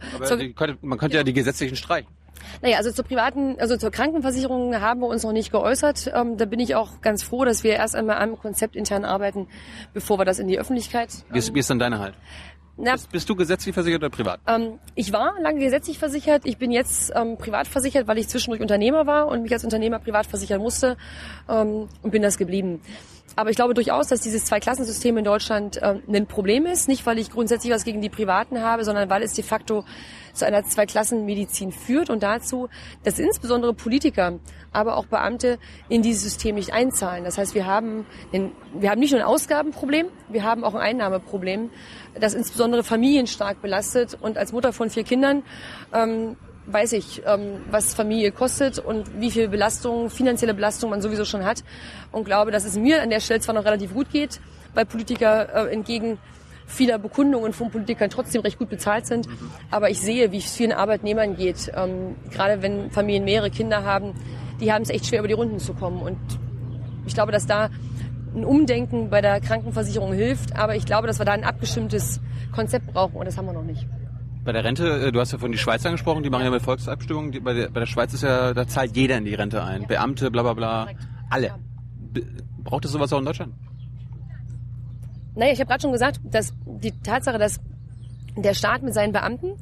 könnte, man könnte ja. ja die gesetzlichen streichen. Naja, also zur privaten, also zur Krankenversicherung haben wir uns noch nicht geäußert. Ähm, da bin ich auch ganz froh, dass wir erst einmal am Konzept intern arbeiten, bevor wir das in die Öffentlichkeit. Wie ist, wie ist dann deine Halt? Na, bist, bist, du gesetzlich versichert oder privat? Ähm, ich war lange gesetzlich versichert. Ich bin jetzt ähm, privat versichert, weil ich zwischendurch Unternehmer war und mich als Unternehmer privat versichern musste ähm, und bin das geblieben. Aber ich glaube durchaus, dass dieses Zweiklassensystem in Deutschland ähm, ein Problem ist. Nicht, weil ich grundsätzlich was gegen die Privaten habe, sondern weil es de facto zu einer Zweiklassenmedizin führt und dazu, dass insbesondere Politiker, aber auch Beamte in dieses System nicht einzahlen. Das heißt, wir haben, den, wir haben nicht nur ein Ausgabenproblem, wir haben auch ein Einnahmeproblem, das insbesondere Familien stark belastet. Und als Mutter von vier Kindern ähm, weiß ich, ähm, was Familie kostet und wie viel Belastung, finanzielle Belastung man sowieso schon hat. Und glaube, dass es mir an der Stelle zwar noch relativ gut geht, weil Politiker äh, entgegen vieler Bekundungen von Politikern trotzdem recht gut bezahlt sind. Aber ich sehe, wie es vielen Arbeitnehmern geht. Ähm, gerade wenn Familien mehrere Kinder haben, die haben es echt schwer, über die Runden zu kommen. Und ich glaube, dass da ein Umdenken bei der Krankenversicherung hilft. Aber ich glaube, dass wir da ein abgestimmtes Konzept brauchen und das haben wir noch nicht. Bei der Rente, äh, du hast ja von die Schweiz angesprochen, die machen ja mit Volksabstimmungen. bei, der, bei der Schweiz ist ja, da zahlt jeder in die Rente ein. Beamte, bla bla bla. Alle. Braucht es sowas auch in Deutschland? Naja, ich habe gerade schon gesagt, dass die Tatsache, dass der Staat mit seinen Beamten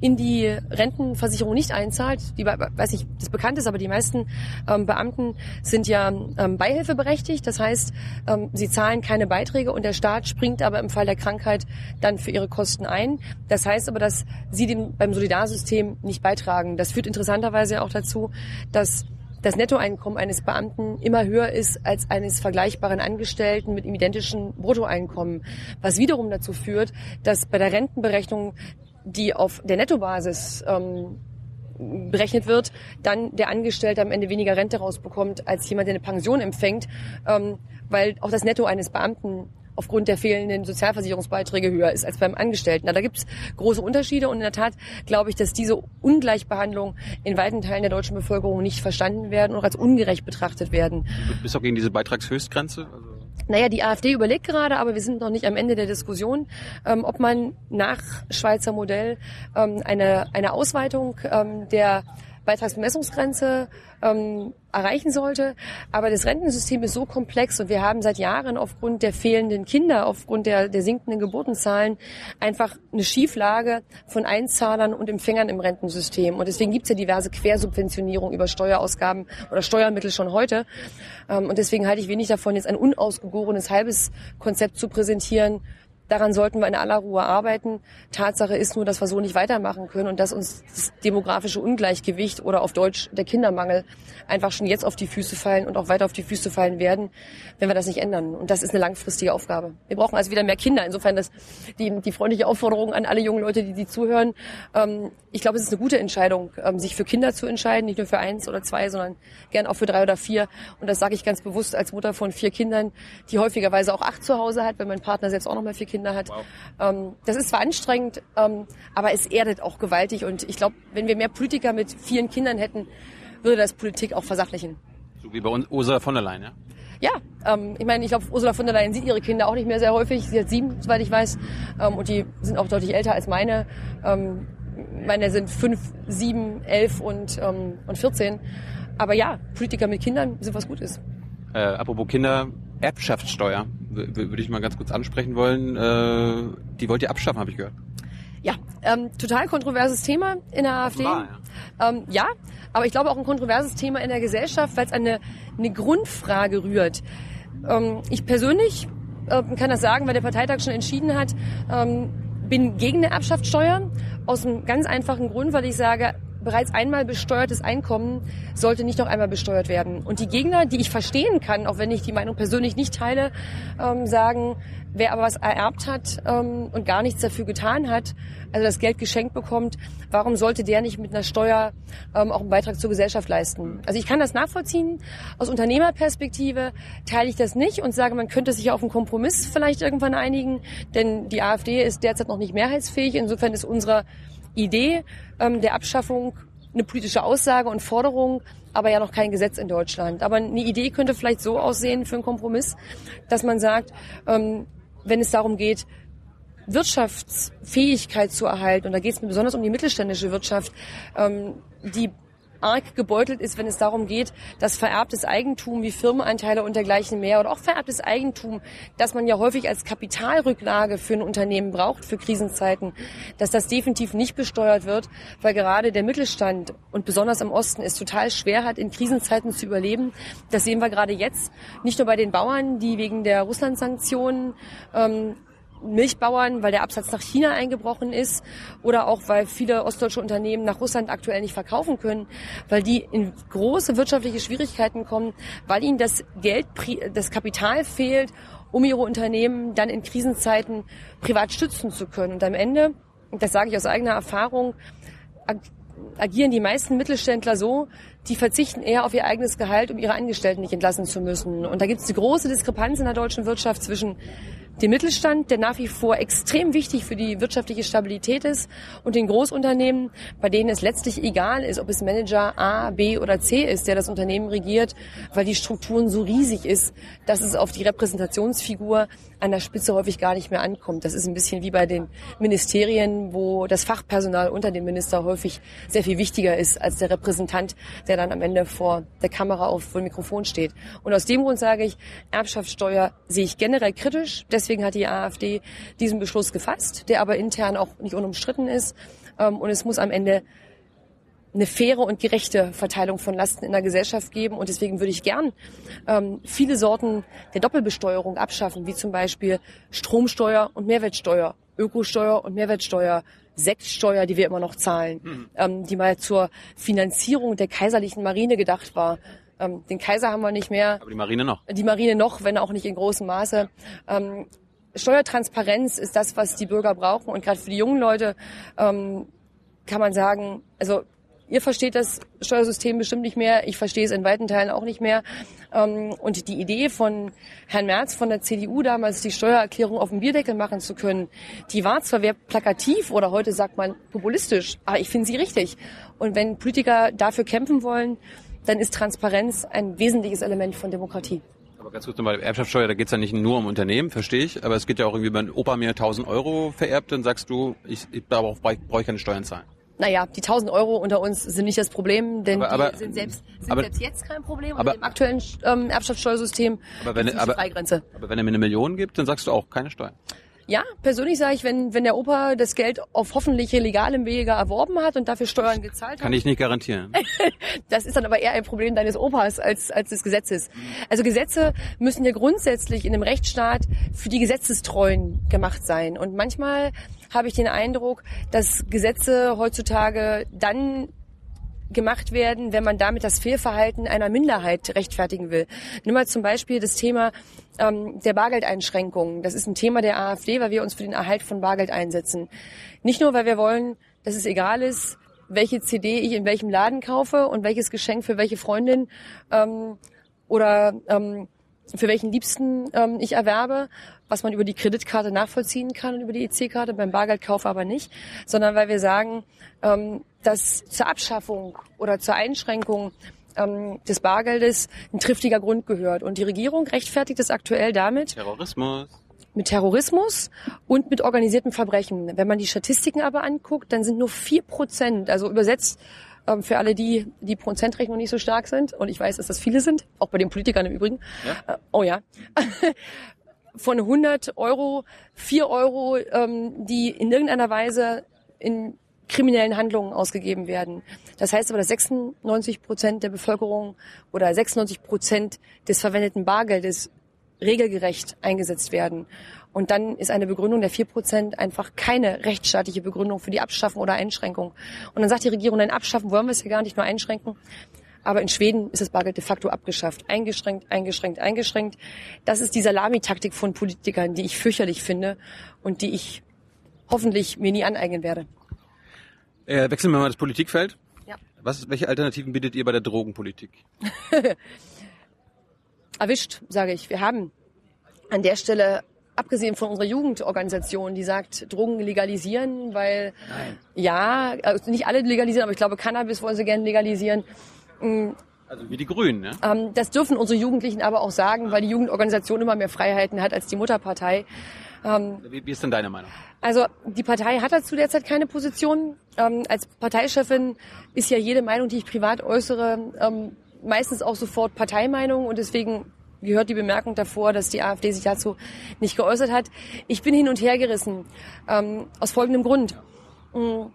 in die Rentenversicherung nicht einzahlt, die weiß ich, das bekannt ist, aber die meisten ähm, Beamten sind ja ähm, beihilfeberechtigt. Das heißt, ähm, sie zahlen keine Beiträge und der Staat springt aber im Fall der Krankheit dann für ihre Kosten ein. Das heißt aber, dass sie dem beim Solidarsystem nicht beitragen. Das führt interessanterweise auch dazu, dass das Nettoeinkommen eines Beamten immer höher ist als eines vergleichbaren Angestellten mit identischen Bruttoeinkommen, was wiederum dazu führt, dass bei der Rentenberechnung, die auf der Nettobasis ähm, berechnet wird, dann der Angestellte am Ende weniger Rente rausbekommt als jemand, der eine Pension empfängt, ähm, weil auch das Netto eines Beamten aufgrund der fehlenden Sozialversicherungsbeiträge höher ist als beim Angestellten. Da gibt es große Unterschiede und in der Tat glaube ich, dass diese Ungleichbehandlung in weiten Teilen der deutschen Bevölkerung nicht verstanden werden und als ungerecht betrachtet werden. Du bist auch gegen diese Beitragshöchstgrenze? Also naja, die AfD überlegt gerade, aber wir sind noch nicht am Ende der Diskussion, ähm, ob man nach Schweizer Modell ähm, eine, eine Ausweitung ähm, der Beitragsbemessungsgrenze ähm, erreichen sollte. Aber das Rentensystem ist so komplex und wir haben seit Jahren aufgrund der fehlenden Kinder, aufgrund der, der sinkenden Geburtenzahlen einfach eine Schieflage von Einzahlern und Empfängern im Rentensystem. Und deswegen gibt es ja diverse Quersubventionierung über Steuerausgaben oder Steuermittel schon heute. Ähm, und deswegen halte ich wenig davon, jetzt ein unausgegorenes halbes Konzept zu präsentieren, Daran sollten wir in aller Ruhe arbeiten. Tatsache ist nur, dass wir so nicht weitermachen können und dass uns das demografische Ungleichgewicht oder auf Deutsch der Kindermangel einfach schon jetzt auf die Füße fallen und auch weiter auf die Füße fallen werden, wenn wir das nicht ändern. Und das ist eine langfristige Aufgabe. Wir brauchen also wieder mehr Kinder. Insofern das die, die freundliche Aufforderung an alle jungen Leute, die, die zuhören. Ähm, ich glaube, es ist eine gute Entscheidung, ähm, sich für Kinder zu entscheiden, nicht nur für eins oder zwei, sondern gern auch für drei oder vier. Und das sage ich ganz bewusst als Mutter von vier Kindern, die häufigerweise auch acht zu Hause hat, weil mein Partner selbst auch noch mal vier Kinder Kinder hat. Wow. Ähm, das ist zwar anstrengend, ähm, aber es erdet auch gewaltig. Und ich glaube, wenn wir mehr Politiker mit vielen Kindern hätten, würde das Politik auch versachlichen. So wie bei uns Ursula von der Leyen, ja? Ja, ähm, ich meine, ich glaube, Ursula von der Leyen sieht ihre Kinder auch nicht mehr sehr häufig. Sie hat sieben, soweit ich weiß. Ähm, und die sind auch deutlich älter als meine. Ähm, meine sind fünf, sieben, elf und, ähm, und 14. Aber ja, Politiker mit Kindern sind was Gutes. Äh, apropos Kinder, Erbschaftssteuer würde ich mal ganz kurz ansprechen wollen. Äh, die wollt ihr abschaffen, habe ich gehört. Ja, ähm, total kontroverses Thema in der AfD. War, ja. Ähm, ja, aber ich glaube auch ein kontroverses Thema in der Gesellschaft, weil es eine, eine Grundfrage rührt. Ähm, ich persönlich äh, kann das sagen, weil der Parteitag schon entschieden hat, ähm, bin gegen eine Erbschaftssteuer aus einem ganz einfachen Grund, weil ich sage, bereits einmal besteuertes Einkommen sollte nicht noch einmal besteuert werden. Und die Gegner, die ich verstehen kann, auch wenn ich die Meinung persönlich nicht teile, ähm, sagen, wer aber was ererbt hat ähm, und gar nichts dafür getan hat, also das Geld geschenkt bekommt, warum sollte der nicht mit einer Steuer ähm, auch einen Beitrag zur Gesellschaft leisten? Also ich kann das nachvollziehen. Aus Unternehmerperspektive teile ich das nicht und sage, man könnte sich auf einen Kompromiss vielleicht irgendwann einigen, denn die AfD ist derzeit noch nicht mehrheitsfähig. Insofern ist unsere Idee ähm, der Abschaffung eine politische Aussage und Forderung, aber ja noch kein Gesetz in Deutschland. Aber eine Idee könnte vielleicht so aussehen für einen Kompromiss, dass man sagt, ähm, wenn es darum geht, Wirtschaftsfähigkeit zu erhalten, und da geht es mir besonders um die mittelständische Wirtschaft, ähm, die arg gebeutelt ist, wenn es darum geht, dass vererbtes Eigentum wie Firmenanteile und dergleichen mehr oder auch vererbtes Eigentum, das man ja häufig als Kapitalrücklage für ein Unternehmen braucht für Krisenzeiten, dass das definitiv nicht besteuert wird, weil gerade der Mittelstand und besonders im Osten es total schwer hat, in Krisenzeiten zu überleben. Das sehen wir gerade jetzt, nicht nur bei den Bauern, die wegen der Russland-Sanktionen ähm, Milchbauern, weil der Absatz nach China eingebrochen ist oder auch weil viele ostdeutsche Unternehmen nach Russland aktuell nicht verkaufen können, weil die in große wirtschaftliche Schwierigkeiten kommen, weil ihnen das Geld, das Kapital fehlt, um ihre Unternehmen dann in Krisenzeiten privat stützen zu können. Und am Ende, das sage ich aus eigener Erfahrung, agieren die meisten Mittelständler so, die verzichten eher auf ihr eigenes Gehalt, um ihre Angestellten nicht entlassen zu müssen. Und da gibt es eine große Diskrepanz in der deutschen Wirtschaft zwischen den Mittelstand, der nach wie vor extrem wichtig für die wirtschaftliche Stabilität ist, und den Großunternehmen, bei denen es letztlich egal ist, ob es Manager A, B oder C ist, der das Unternehmen regiert, weil die Strukturen so riesig ist, dass es auf die Repräsentationsfigur an der Spitze häufig gar nicht mehr ankommt. Das ist ein bisschen wie bei den Ministerien, wo das Fachpersonal unter dem Minister häufig sehr viel wichtiger ist als der Repräsentant, der dann am Ende vor der Kamera auf dem Mikrofon steht. Und aus dem Grund sage ich, Erbschaftssteuer sehe ich generell kritisch. Deswegen hat die AfD diesen Beschluss gefasst, der aber intern auch nicht unumstritten ist. Ähm, und es muss am Ende eine faire und gerechte Verteilung von Lasten in der Gesellschaft geben. Und deswegen würde ich gern ähm, viele Sorten der Doppelbesteuerung abschaffen, wie zum Beispiel Stromsteuer und Mehrwertsteuer, Ökosteuer und Mehrwertsteuer, Sektsteuer, die wir immer noch zahlen, mhm. ähm, die mal zur Finanzierung der kaiserlichen Marine gedacht war. Ähm, den Kaiser haben wir nicht mehr. Aber die Marine noch. Die Marine noch, wenn auch nicht in großem Maße. Ähm, Steuertransparenz ist das, was die Bürger brauchen. Und gerade für die jungen Leute ähm, kann man sagen, also ihr versteht das Steuersystem bestimmt nicht mehr, ich verstehe es in weiten Teilen auch nicht mehr. Ähm, und die Idee von Herrn Merz von der CDU damals, die Steuererklärung auf dem Bierdeckel machen zu können, die war zwar sehr plakativ oder heute sagt man populistisch, aber ich finde sie richtig. Und wenn Politiker dafür kämpfen wollen, dann ist Transparenz ein wesentliches Element von Demokratie. Aber ganz kurz nochmal, Erbschaftssteuer, da geht es ja nicht nur um Unternehmen, verstehe ich, aber es geht ja auch irgendwie, wenn Opa mir 1000 Euro vererbt, dann sagst du, ich, ich darauf brauche ich keine Steuern zahlen. Naja, die 1000 Euro unter uns sind nicht das Problem, denn aber, aber, die sind, selbst, sind aber, selbst jetzt kein Problem aber, im aktuellen ähm, Erbschaftssteuersystem aber wenn, ist aber, Freigrenze. Aber wenn er mir eine Million gibt, dann sagst du auch keine Steuern. Ja, persönlich sage ich, wenn, wenn der Opa das Geld auf hoffentlich legalem Wege erworben hat und dafür Steuern gezahlt hat. Kann ich nicht garantieren. [LAUGHS] das ist dann aber eher ein Problem deines Opas als, als des Gesetzes. Also Gesetze müssen ja grundsätzlich in einem Rechtsstaat für die Gesetzestreuen gemacht sein. Und manchmal habe ich den Eindruck, dass Gesetze heutzutage dann gemacht werden, wenn man damit das Fehlverhalten einer Minderheit rechtfertigen will. Nimm mal zum Beispiel das Thema ähm, der Bargeldeinschränkungen. Das ist ein Thema der AfD, weil wir uns für den Erhalt von Bargeld einsetzen. Nicht nur, weil wir wollen, dass es egal ist, welche CD ich in welchem Laden kaufe und welches Geschenk für welche Freundin ähm, oder ähm, für welchen Liebsten ähm, ich erwerbe, was man über die Kreditkarte nachvollziehen kann und über die EC-Karte, beim Bargeldkauf aber nicht, sondern weil wir sagen, ähm, dass zur Abschaffung oder zur Einschränkung ähm, des Bargeldes ein triftiger Grund gehört. Und die Regierung rechtfertigt es aktuell damit. Terrorismus. Mit Terrorismus und mit organisierten Verbrechen. Wenn man die Statistiken aber anguckt, dann sind nur vier Prozent, also übersetzt ähm, für alle die, die Prozentrechnung nicht so stark sind, und ich weiß, dass das viele sind, auch bei den Politikern im Übrigen. Ja? Äh, oh ja. [LAUGHS] Von 100 Euro, 4 Euro, ähm, die in irgendeiner Weise in kriminellen Handlungen ausgegeben werden. Das heißt aber, dass 96 Prozent der Bevölkerung oder 96 Prozent des verwendeten Bargeldes regelgerecht eingesetzt werden. Und dann ist eine Begründung der 4 Prozent einfach keine rechtsstaatliche Begründung für die Abschaffung oder Einschränkung. Und dann sagt die Regierung, nein, abschaffen wollen wir es ja gar nicht, nur einschränken. Aber in Schweden ist das Bargeld de facto abgeschafft. Eingeschränkt, eingeschränkt, eingeschränkt. Das ist die Salamitaktik von Politikern, die ich fürchterlich finde und die ich hoffentlich mir nie aneignen werde. Äh, wechseln wir mal das Politikfeld. Ja. Was, welche Alternativen bietet ihr bei der Drogenpolitik? [LAUGHS] Erwischt, sage ich. Wir haben an der Stelle, abgesehen von unserer Jugendorganisation, die sagt, Drogen legalisieren, weil Nein. ja, also nicht alle legalisieren, aber ich glaube, Cannabis wollen sie gerne legalisieren. Mm. Also wie die Grünen, ne? Ähm, das dürfen unsere Jugendlichen aber auch sagen, weil die Jugendorganisation immer mehr Freiheiten hat als die Mutterpartei. Ähm, wie, wie ist denn deine Meinung? Also die Partei hat dazu derzeit keine Position. Ähm, als Parteichefin ist ja jede Meinung, die ich privat äußere, ähm, meistens auch sofort Parteimeinung und deswegen gehört die Bemerkung davor, dass die AfD sich dazu nicht geäußert hat. Ich bin hin und her gerissen ähm, aus folgendem Grund. Mm,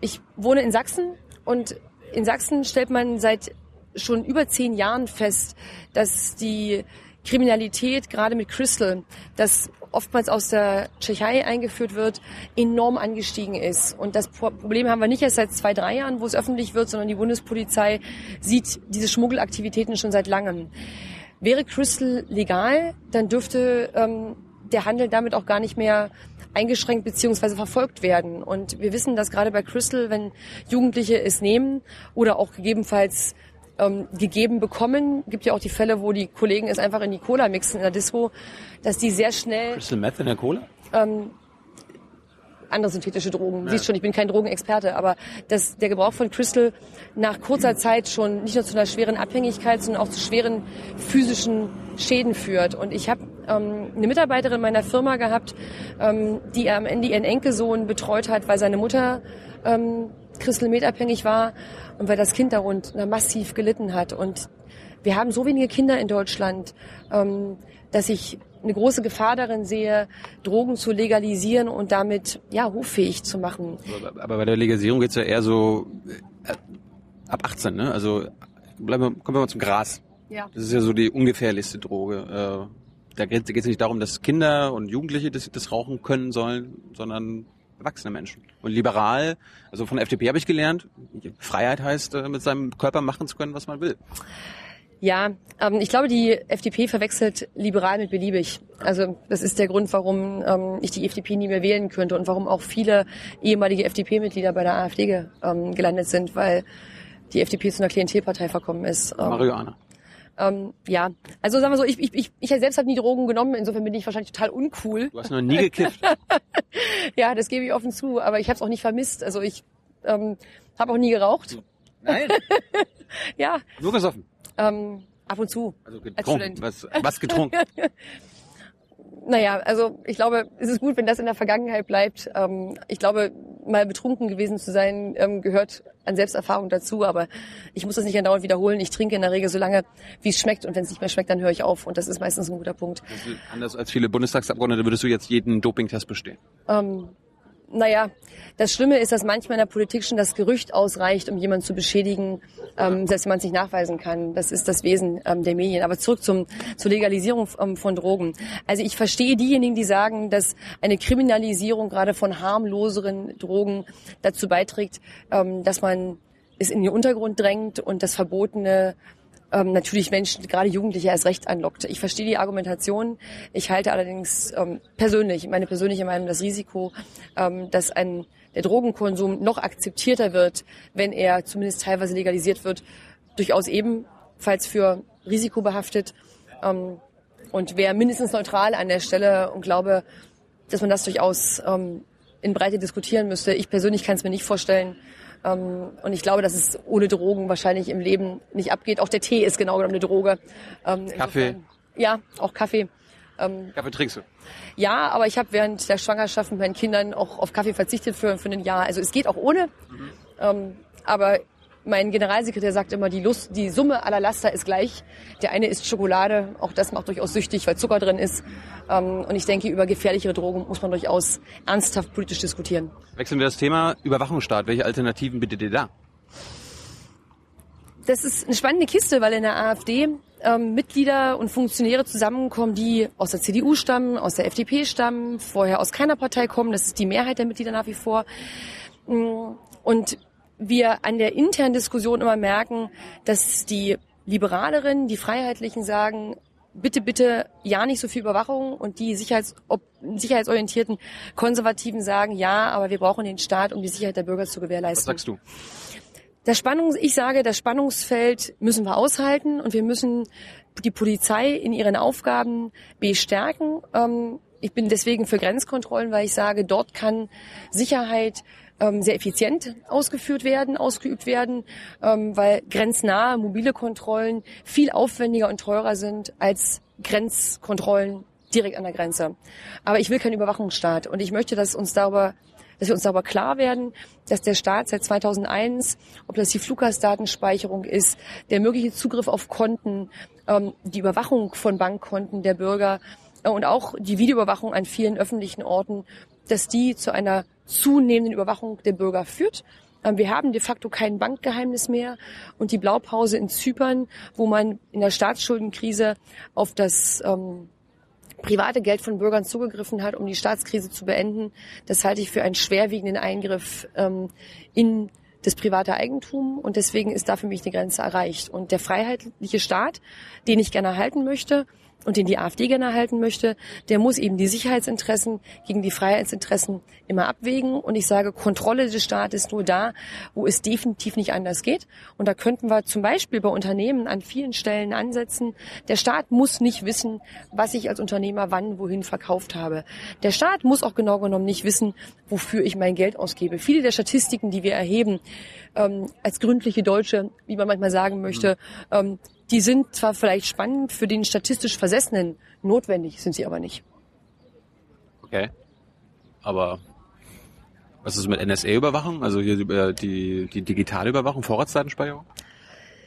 ich wohne in Sachsen und in Sachsen stellt man seit schon über zehn Jahren fest, dass die Kriminalität gerade mit Crystal, das oftmals aus der Tschechei eingeführt wird, enorm angestiegen ist. Und das Problem haben wir nicht erst seit zwei, drei Jahren, wo es öffentlich wird, sondern die Bundespolizei sieht diese Schmuggelaktivitäten schon seit langem. Wäre Crystal legal, dann dürfte ähm, der Handel damit auch gar nicht mehr eingeschränkt beziehungsweise verfolgt werden. Und wir wissen, dass gerade bei Crystal, wenn Jugendliche es nehmen oder auch gegebenenfalls ähm, gegeben bekommen. Gibt ja auch die Fälle, wo die Kollegen es einfach in die Cola mixen in der Disco, dass die sehr schnell. Crystal Meth in der Cola? Ähm, andere synthetische Drogen. Ja. Siehst schon, ich bin kein Drogenexperte, aber dass der Gebrauch von Crystal nach kurzer Zeit schon nicht nur zu einer schweren Abhängigkeit, sondern auch zu schweren physischen Schäden führt. Und ich habe ähm, eine Mitarbeiterin meiner Firma gehabt, ähm, die am Ende ihren Enkelsohn betreut hat, weil seine Mutter ähm, Crystal Meth abhängig war und weil das Kind darunter massiv gelitten hat. Und wir haben so wenige Kinder in Deutschland, ähm, dass ich eine große Gefahr darin sehe, Drogen zu legalisieren und damit ja hoffähig zu machen. Aber bei der Legalisierung geht es ja eher so äh, ab 18, ne? Also bleiben wir, kommen wir mal zum Gras. Ja. Das ist ja so die ungefährlichste Droge. Äh, da geht es nicht darum, dass Kinder und Jugendliche das, das rauchen können sollen, sondern erwachsene Menschen. Und liberal, also von der FDP habe ich gelernt, Freiheit heißt, äh, mit seinem Körper machen zu können, was man will. Ja, ähm, ich glaube, die FDP verwechselt liberal mit beliebig. Also das ist der Grund, warum ähm, ich die FDP nie mehr wählen könnte und warum auch viele ehemalige FDP-Mitglieder bei der AfD ähm, gelandet sind, weil die FDP zu einer Klientelpartei verkommen ist. Ähm, Marihuana. Ähm, ja, also sagen wir so, ich, ich, ich, ich selbst habe nie Drogen genommen, insofern bin ich wahrscheinlich total uncool. Du hast noch nie gekifft. [LAUGHS] ja, das gebe ich offen zu, aber ich habe es auch nicht vermisst. Also ich ähm, habe auch nie geraucht. Nein. [LAUGHS] Ja, Nur gesoffen. Ähm, ab und zu. Also Als getrunken. Student. Was, was getrunken? [LAUGHS] Naja, also ich glaube, es ist gut, wenn das in der Vergangenheit bleibt. Ähm, ich glaube, mal betrunken gewesen zu sein, ähm, gehört an Selbsterfahrung dazu, aber ich muss das nicht andauernd wiederholen. Ich trinke in der Regel so lange, wie es schmeckt und wenn es nicht mehr schmeckt, dann höre ich auf und das ist meistens ein guter Punkt. Anders als viele Bundestagsabgeordnete würdest du jetzt jeden Dopingtest bestehen. Ähm, naja, das Schlimme ist, dass manchmal in der Politik schon das Gerücht ausreicht, um jemanden zu beschädigen, ähm, selbst wenn man es nicht nachweisen kann. Das ist das Wesen ähm, der Medien. Aber zurück zum, zur Legalisierung ähm, von Drogen. Also ich verstehe diejenigen, die sagen, dass eine Kriminalisierung gerade von harmloseren Drogen dazu beiträgt, ähm, dass man es in den Untergrund drängt und das Verbotene ähm, natürlich Menschen, gerade Jugendliche erst recht anlockt. Ich verstehe die Argumentation. Ich halte allerdings ähm, persönlich, meine persönliche Meinung, das Risiko, ähm, dass ein der Drogenkonsum noch akzeptierter wird, wenn er zumindest teilweise legalisiert wird, durchaus ebenfalls für risikobehaftet ähm, und wäre mindestens neutral an der Stelle und glaube, dass man das durchaus ähm, in Breite diskutieren müsste. Ich persönlich kann es mir nicht vorstellen. Ähm, und ich glaube, dass es ohne Drogen wahrscheinlich im Leben nicht abgeht. Auch der Tee ist genau genommen eine Droge. Ähm, Kaffee. Ja, auch Kaffee. Ähm, Kaffee trinkst du. ja, aber ich habe während der Schwangerschaft mit meinen Kindern auch auf Kaffee verzichtet für, für ein Jahr. Also es geht auch ohne. Ähm, aber mein Generalsekretär sagt immer, die, Lust, die Summe aller Laster ist gleich. Der eine ist Schokolade, auch das macht durchaus süchtig, weil Zucker drin ist. Ähm, und ich denke, über gefährlichere Drogen muss man durchaus ernsthaft politisch diskutieren. Wechseln wir das Thema Überwachungsstaat. Welche Alternativen bietet ihr da? Das ist eine spannende Kiste, weil in der AfD ähm, Mitglieder und Funktionäre zusammenkommen, die aus der CDU stammen, aus der FDP stammen, vorher aus keiner Partei kommen. Das ist die Mehrheit der Mitglieder nach wie vor. Mm, Und wir an der internen Diskussion immer merken, dass die Liberaleren, die Freiheitlichen sagen, bitte, bitte, ja nicht so viel Überwachung und die Sicherheits sicherheitsorientierten Konservativen sagen, ja, aber wir brauchen den Staat, um die Sicherheit der Bürger zu Was gewährleisten. sagst du? Das Spannungs, ich sage, das Spannungsfeld müssen wir aushalten und wir müssen die Polizei in ihren Aufgaben bestärken. Ähm, ich bin deswegen für Grenzkontrollen, weil ich sage, dort kann Sicherheit ähm, sehr effizient ausgeführt werden, ausgeübt werden, ähm, weil grenznahe mobile Kontrollen viel aufwendiger und teurer sind als Grenzkontrollen direkt an der Grenze. Aber ich will keinen Überwachungsstaat und ich möchte, dass uns darüber dass wir uns darüber klar werden, dass der Staat seit 2001, ob das die Fluggastdatenspeicherung ist, der mögliche Zugriff auf Konten, ähm, die Überwachung von Bankkonten der Bürger äh, und auch die Videoüberwachung an vielen öffentlichen Orten, dass die zu einer zunehmenden Überwachung der Bürger führt. Ähm, Wir haben de facto kein Bankgeheimnis mehr und die Blaupause in Zypern, wo man in der Staatsschuldenkrise auf das ähm, private Geld von Bürgern zugegriffen hat, um die Staatskrise zu beenden. Das halte ich für einen schwerwiegenden Eingriff ähm, in das private Eigentum und deswegen ist da für mich die Grenze erreicht. Und der freiheitliche Staat, den ich gerne erhalten möchte und den die AfD gerne erhalten möchte, der muss eben die Sicherheitsinteressen gegen die Freiheitsinteressen immer abwägen. Und ich sage, Kontrolle des Staates nur da, wo es definitiv nicht anders geht. Und da könnten wir zum Beispiel bei Unternehmen an vielen Stellen ansetzen. Der Staat muss nicht wissen, was ich als Unternehmer wann wohin verkauft habe. Der Staat muss auch genau genommen nicht wissen, wofür ich mein Geld ausgebe. Viele der Statistiken, die wir erheben, ähm, als gründliche Deutsche, wie man manchmal sagen möchte, ähm, die sind zwar vielleicht spannend für den statistisch Versessenen, notwendig sind sie aber nicht. Okay. Aber was ist mit NSA-Überwachung? Also hier über die, die digitale Überwachung, Vorratsdatenspeicherung?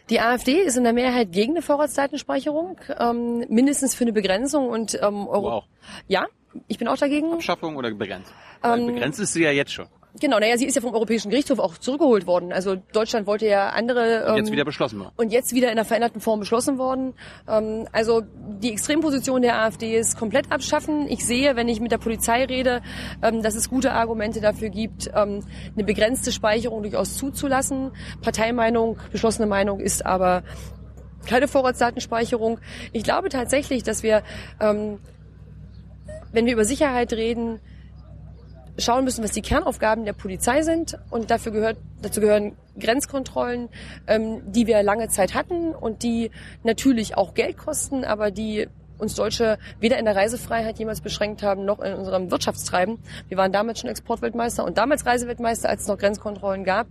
Die AfD ist in der Mehrheit gegen eine Vorratsdatenspeicherung, ähm, mindestens für eine Begrenzung und ähm, Euro auch. ja, ich bin auch dagegen. Abschaffung oder begrenzt? Ähm, begrenzt ist sie ja jetzt schon. Genau, naja, sie ist ja vom Europäischen Gerichtshof auch zurückgeholt worden. Also Deutschland wollte ja andere. Und jetzt wieder beschlossen worden. Und jetzt wieder in einer veränderten Form beschlossen worden. Ähm, also die Extremposition der AfD ist komplett abschaffen. Ich sehe, wenn ich mit der Polizei rede, ähm, dass es gute Argumente dafür gibt, ähm, eine begrenzte Speicherung durchaus zuzulassen. Parteimeinung, beschlossene Meinung ist aber keine Vorratsdatenspeicherung. Ich glaube tatsächlich, dass wir, ähm, wenn wir über Sicherheit reden, schauen müssen, was die Kernaufgaben der Polizei sind. Und dafür gehört, dazu gehören Grenzkontrollen, ähm, die wir lange Zeit hatten und die natürlich auch Geld kosten, aber die uns Deutsche weder in der Reisefreiheit jemals beschränkt haben, noch in unserem Wirtschaftstreiben. Wir waren damals schon Exportweltmeister und damals Reiseweltmeister, als es noch Grenzkontrollen gab,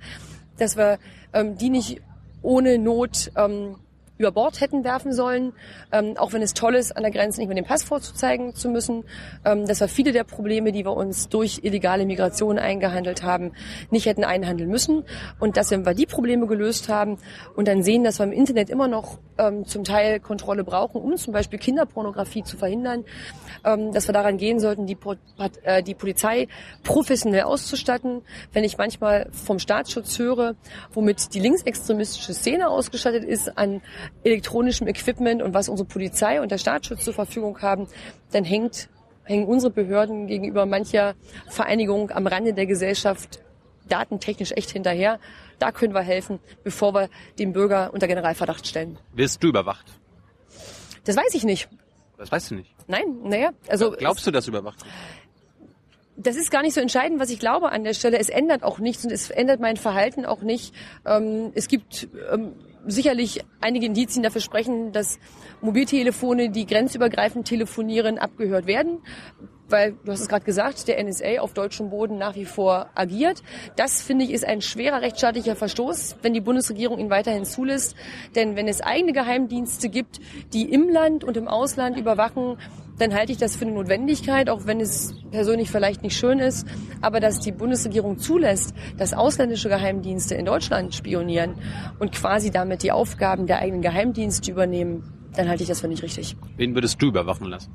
dass wir ähm, die nicht ohne Not ähm, über Bord hätten werfen sollen, ähm, auch wenn es toll ist, an der Grenze nicht mehr den Pass vorzuzeigen zu müssen. Ähm, dass wir viele der Probleme, die wir uns durch illegale Migration eingehandelt haben, nicht hätten einhandeln müssen. Und dass wenn wir die Probleme gelöst haben und dann sehen, dass wir im Internet immer noch ähm, zum Teil Kontrolle brauchen, um zum Beispiel Kinderpornografie zu verhindern, ähm, dass wir daran gehen sollten, die, äh, die Polizei professionell auszustatten. Wenn ich manchmal vom Staatsschutz höre, womit die linksextremistische Szene ausgestattet ist an elektronischem Equipment und was unsere Polizei und der Staatsschutz zur Verfügung haben, dann hängt, hängen unsere Behörden gegenüber mancher Vereinigung am Rande der Gesellschaft datentechnisch echt hinterher. Da können wir helfen, bevor wir den Bürger unter Generalverdacht stellen. Wirst du überwacht? Das weiß ich nicht. Das weißt du nicht. Nein, naja, also. Glaubst du, dass überwacht wird? das ist gar nicht so entscheidend, was ich glaube an der Stelle. Es ändert auch nichts und es ändert mein Verhalten auch nicht. Ähm, es gibt ähm, sicherlich einige Indizien dafür sprechen, dass Mobiltelefone, die grenzübergreifend telefonieren, abgehört werden weil du hast es gerade gesagt, der NSA auf deutschem Boden nach wie vor agiert. Das finde ich ist ein schwerer rechtsstaatlicher Verstoß, wenn die Bundesregierung ihn weiterhin zulässt. Denn wenn es eigene Geheimdienste gibt, die im Land und im Ausland überwachen, dann halte ich das für eine Notwendigkeit, auch wenn es persönlich vielleicht nicht schön ist. Aber dass die Bundesregierung zulässt, dass ausländische Geheimdienste in Deutschland spionieren und quasi damit die Aufgaben der eigenen Geheimdienste übernehmen, dann halte ich das für nicht richtig. Wen würdest du überwachen lassen?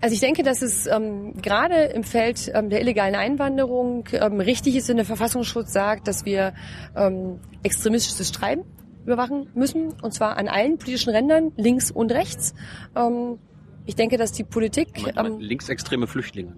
Also ich denke, dass es ähm, gerade im Feld ähm, der illegalen Einwanderung ähm, richtig ist, wenn der Verfassungsschutz sagt, dass wir ähm, extremistisches Treiben überwachen müssen, und zwar an allen politischen Rändern, links und rechts. Ähm, ich denke, dass die Politik... Ähm, linksextreme Flüchtlinge.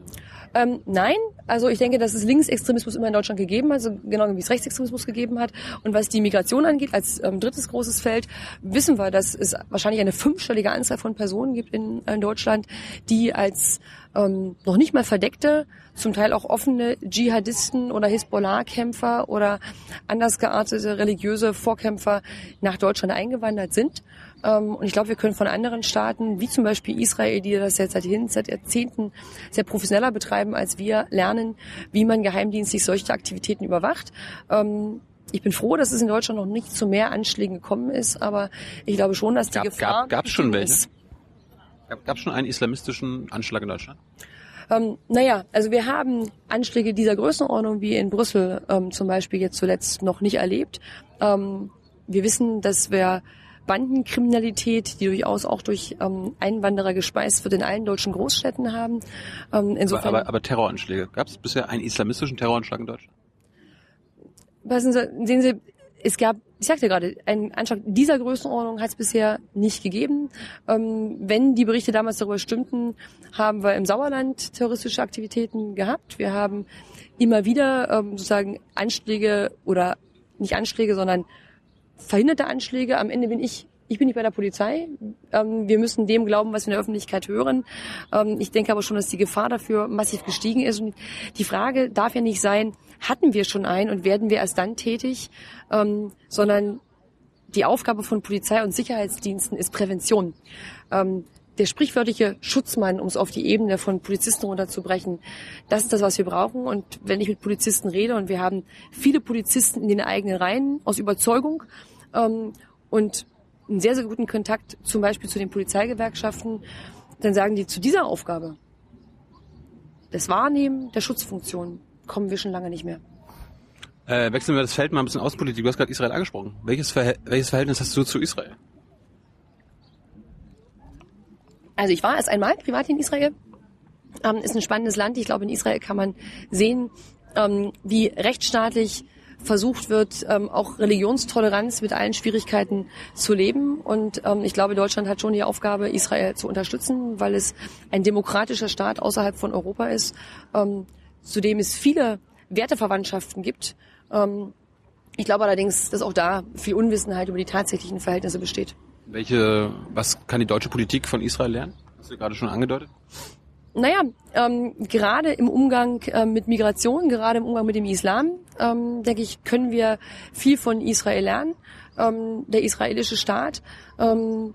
Ähm, nein, also ich denke, dass es Linksextremismus immer in Deutschland gegeben hat, also genau wie es Rechtsextremismus gegeben hat. Und was die Migration angeht, als ähm, drittes großes Feld, wissen wir, dass es wahrscheinlich eine fünfstellige Anzahl von Personen gibt in, in Deutschland, die als ähm, noch nicht mal verdeckte, zum Teil auch offene Dschihadisten oder Hisbollah-Kämpfer oder anders geartete religiöse Vorkämpfer nach Deutschland eingewandert sind. Ähm, und ich glaube, wir können von anderen Staaten, wie zum Beispiel Israel, die das jetzt seit, seit Jahrzehnten sehr professioneller betreiben als wir, lernen, wie man geheimdienstlich solche Aktivitäten überwacht. Ähm, ich bin froh, dass es in Deutschland noch nicht zu mehr Anschlägen gekommen ist, aber ich glaube schon, dass die gab, Gefahr... Gab es schon welche? Gab es schon einen islamistischen Anschlag in Deutschland? Ähm, naja, also wir haben Anschläge dieser Größenordnung wie in Brüssel ähm, zum Beispiel jetzt zuletzt noch nicht erlebt. Ähm, wir wissen, dass wir Bandenkriminalität, die durchaus auch durch ähm, Einwanderer gespeist wird, in allen deutschen Großstädten haben. Ähm, insofern, aber, aber, aber Terroranschläge. Gab es bisher einen islamistischen Terroranschlag in Deutschland? Passen Sie, sehen Sie, es gab, ich sagte gerade, einen Anschlag dieser Größenordnung hat es bisher nicht gegeben. Ähm, wenn die Berichte damals darüber stimmten, haben wir im Sauerland terroristische Aktivitäten gehabt. Wir haben immer wieder ähm, sozusagen Anschläge oder nicht Anschläge, sondern verhinderte Anschläge. Am Ende bin ich ich bin nicht bei der Polizei. Ähm, wir müssen dem glauben, was wir in der Öffentlichkeit hören. Ähm, ich denke aber schon, dass die Gefahr dafür massiv gestiegen ist. Und die Frage darf ja nicht sein, hatten wir schon einen und werden wir erst dann tätig, ähm, sondern die Aufgabe von Polizei und Sicherheitsdiensten ist Prävention. Ähm, der sprichwörtliche Schutzmann, um es auf die Ebene von Polizisten runterzubrechen, das ist das, was wir brauchen. Und wenn ich mit Polizisten rede, und wir haben viele Polizisten in den eigenen Reihen aus Überzeugung ähm, und einen sehr, sehr guten Kontakt zum Beispiel zu den Polizeigewerkschaften, dann sagen die zu dieser Aufgabe, das Wahrnehmen der Schutzfunktion, kommen wir schon lange nicht mehr. Äh, wechseln wir das Feld mal ein bisschen aus Politik. Du hast gerade Israel angesprochen. Welches, Verhält welches Verhältnis hast du zu Israel? Also ich war erst einmal privat in Israel. ähm, ist ein spannendes Land. Ich glaube, in Israel kann man sehen, ähm, wie rechtsstaatlich versucht wird, ähm, auch Religionstoleranz mit allen Schwierigkeiten zu leben. Und ähm, ich glaube, Deutschland hat schon die Aufgabe, Israel zu unterstützen, weil es ein demokratischer Staat außerhalb von Europa ist, ähm, zu dem es viele Werteverwandtschaften gibt. Ähm, ich glaube allerdings, dass auch da viel Unwissenheit über die tatsächlichen Verhältnisse besteht. Welche, was kann die deutsche Politik von Israel lernen? Hast du gerade schon angedeutet? Naja, ähm, gerade im Umgang äh, mit Migration, gerade im Umgang mit dem Islam, ähm, denke ich, können wir viel von Israel lernen. Ähm, der israelische Staat ähm,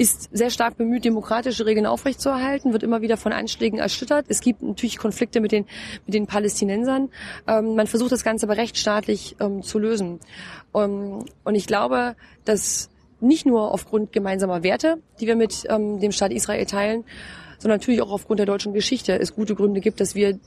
ist sehr stark bemüht, demokratische Regeln aufrechtzuerhalten, wird immer wieder von Anschlägen erschüttert. Es gibt natürlich Konflikte mit den, mit den Palästinensern. Ähm, man versucht das Ganze aber rechtsstaatlich ähm, zu lösen. Um, und ich glaube, dass nicht nur aufgrund gemeinsamer Werte, die wir mit ähm, dem Staat Israel teilen, sondern natürlich auch aufgrund der deutschen Geschichte es gute Gründe gibt, dass wir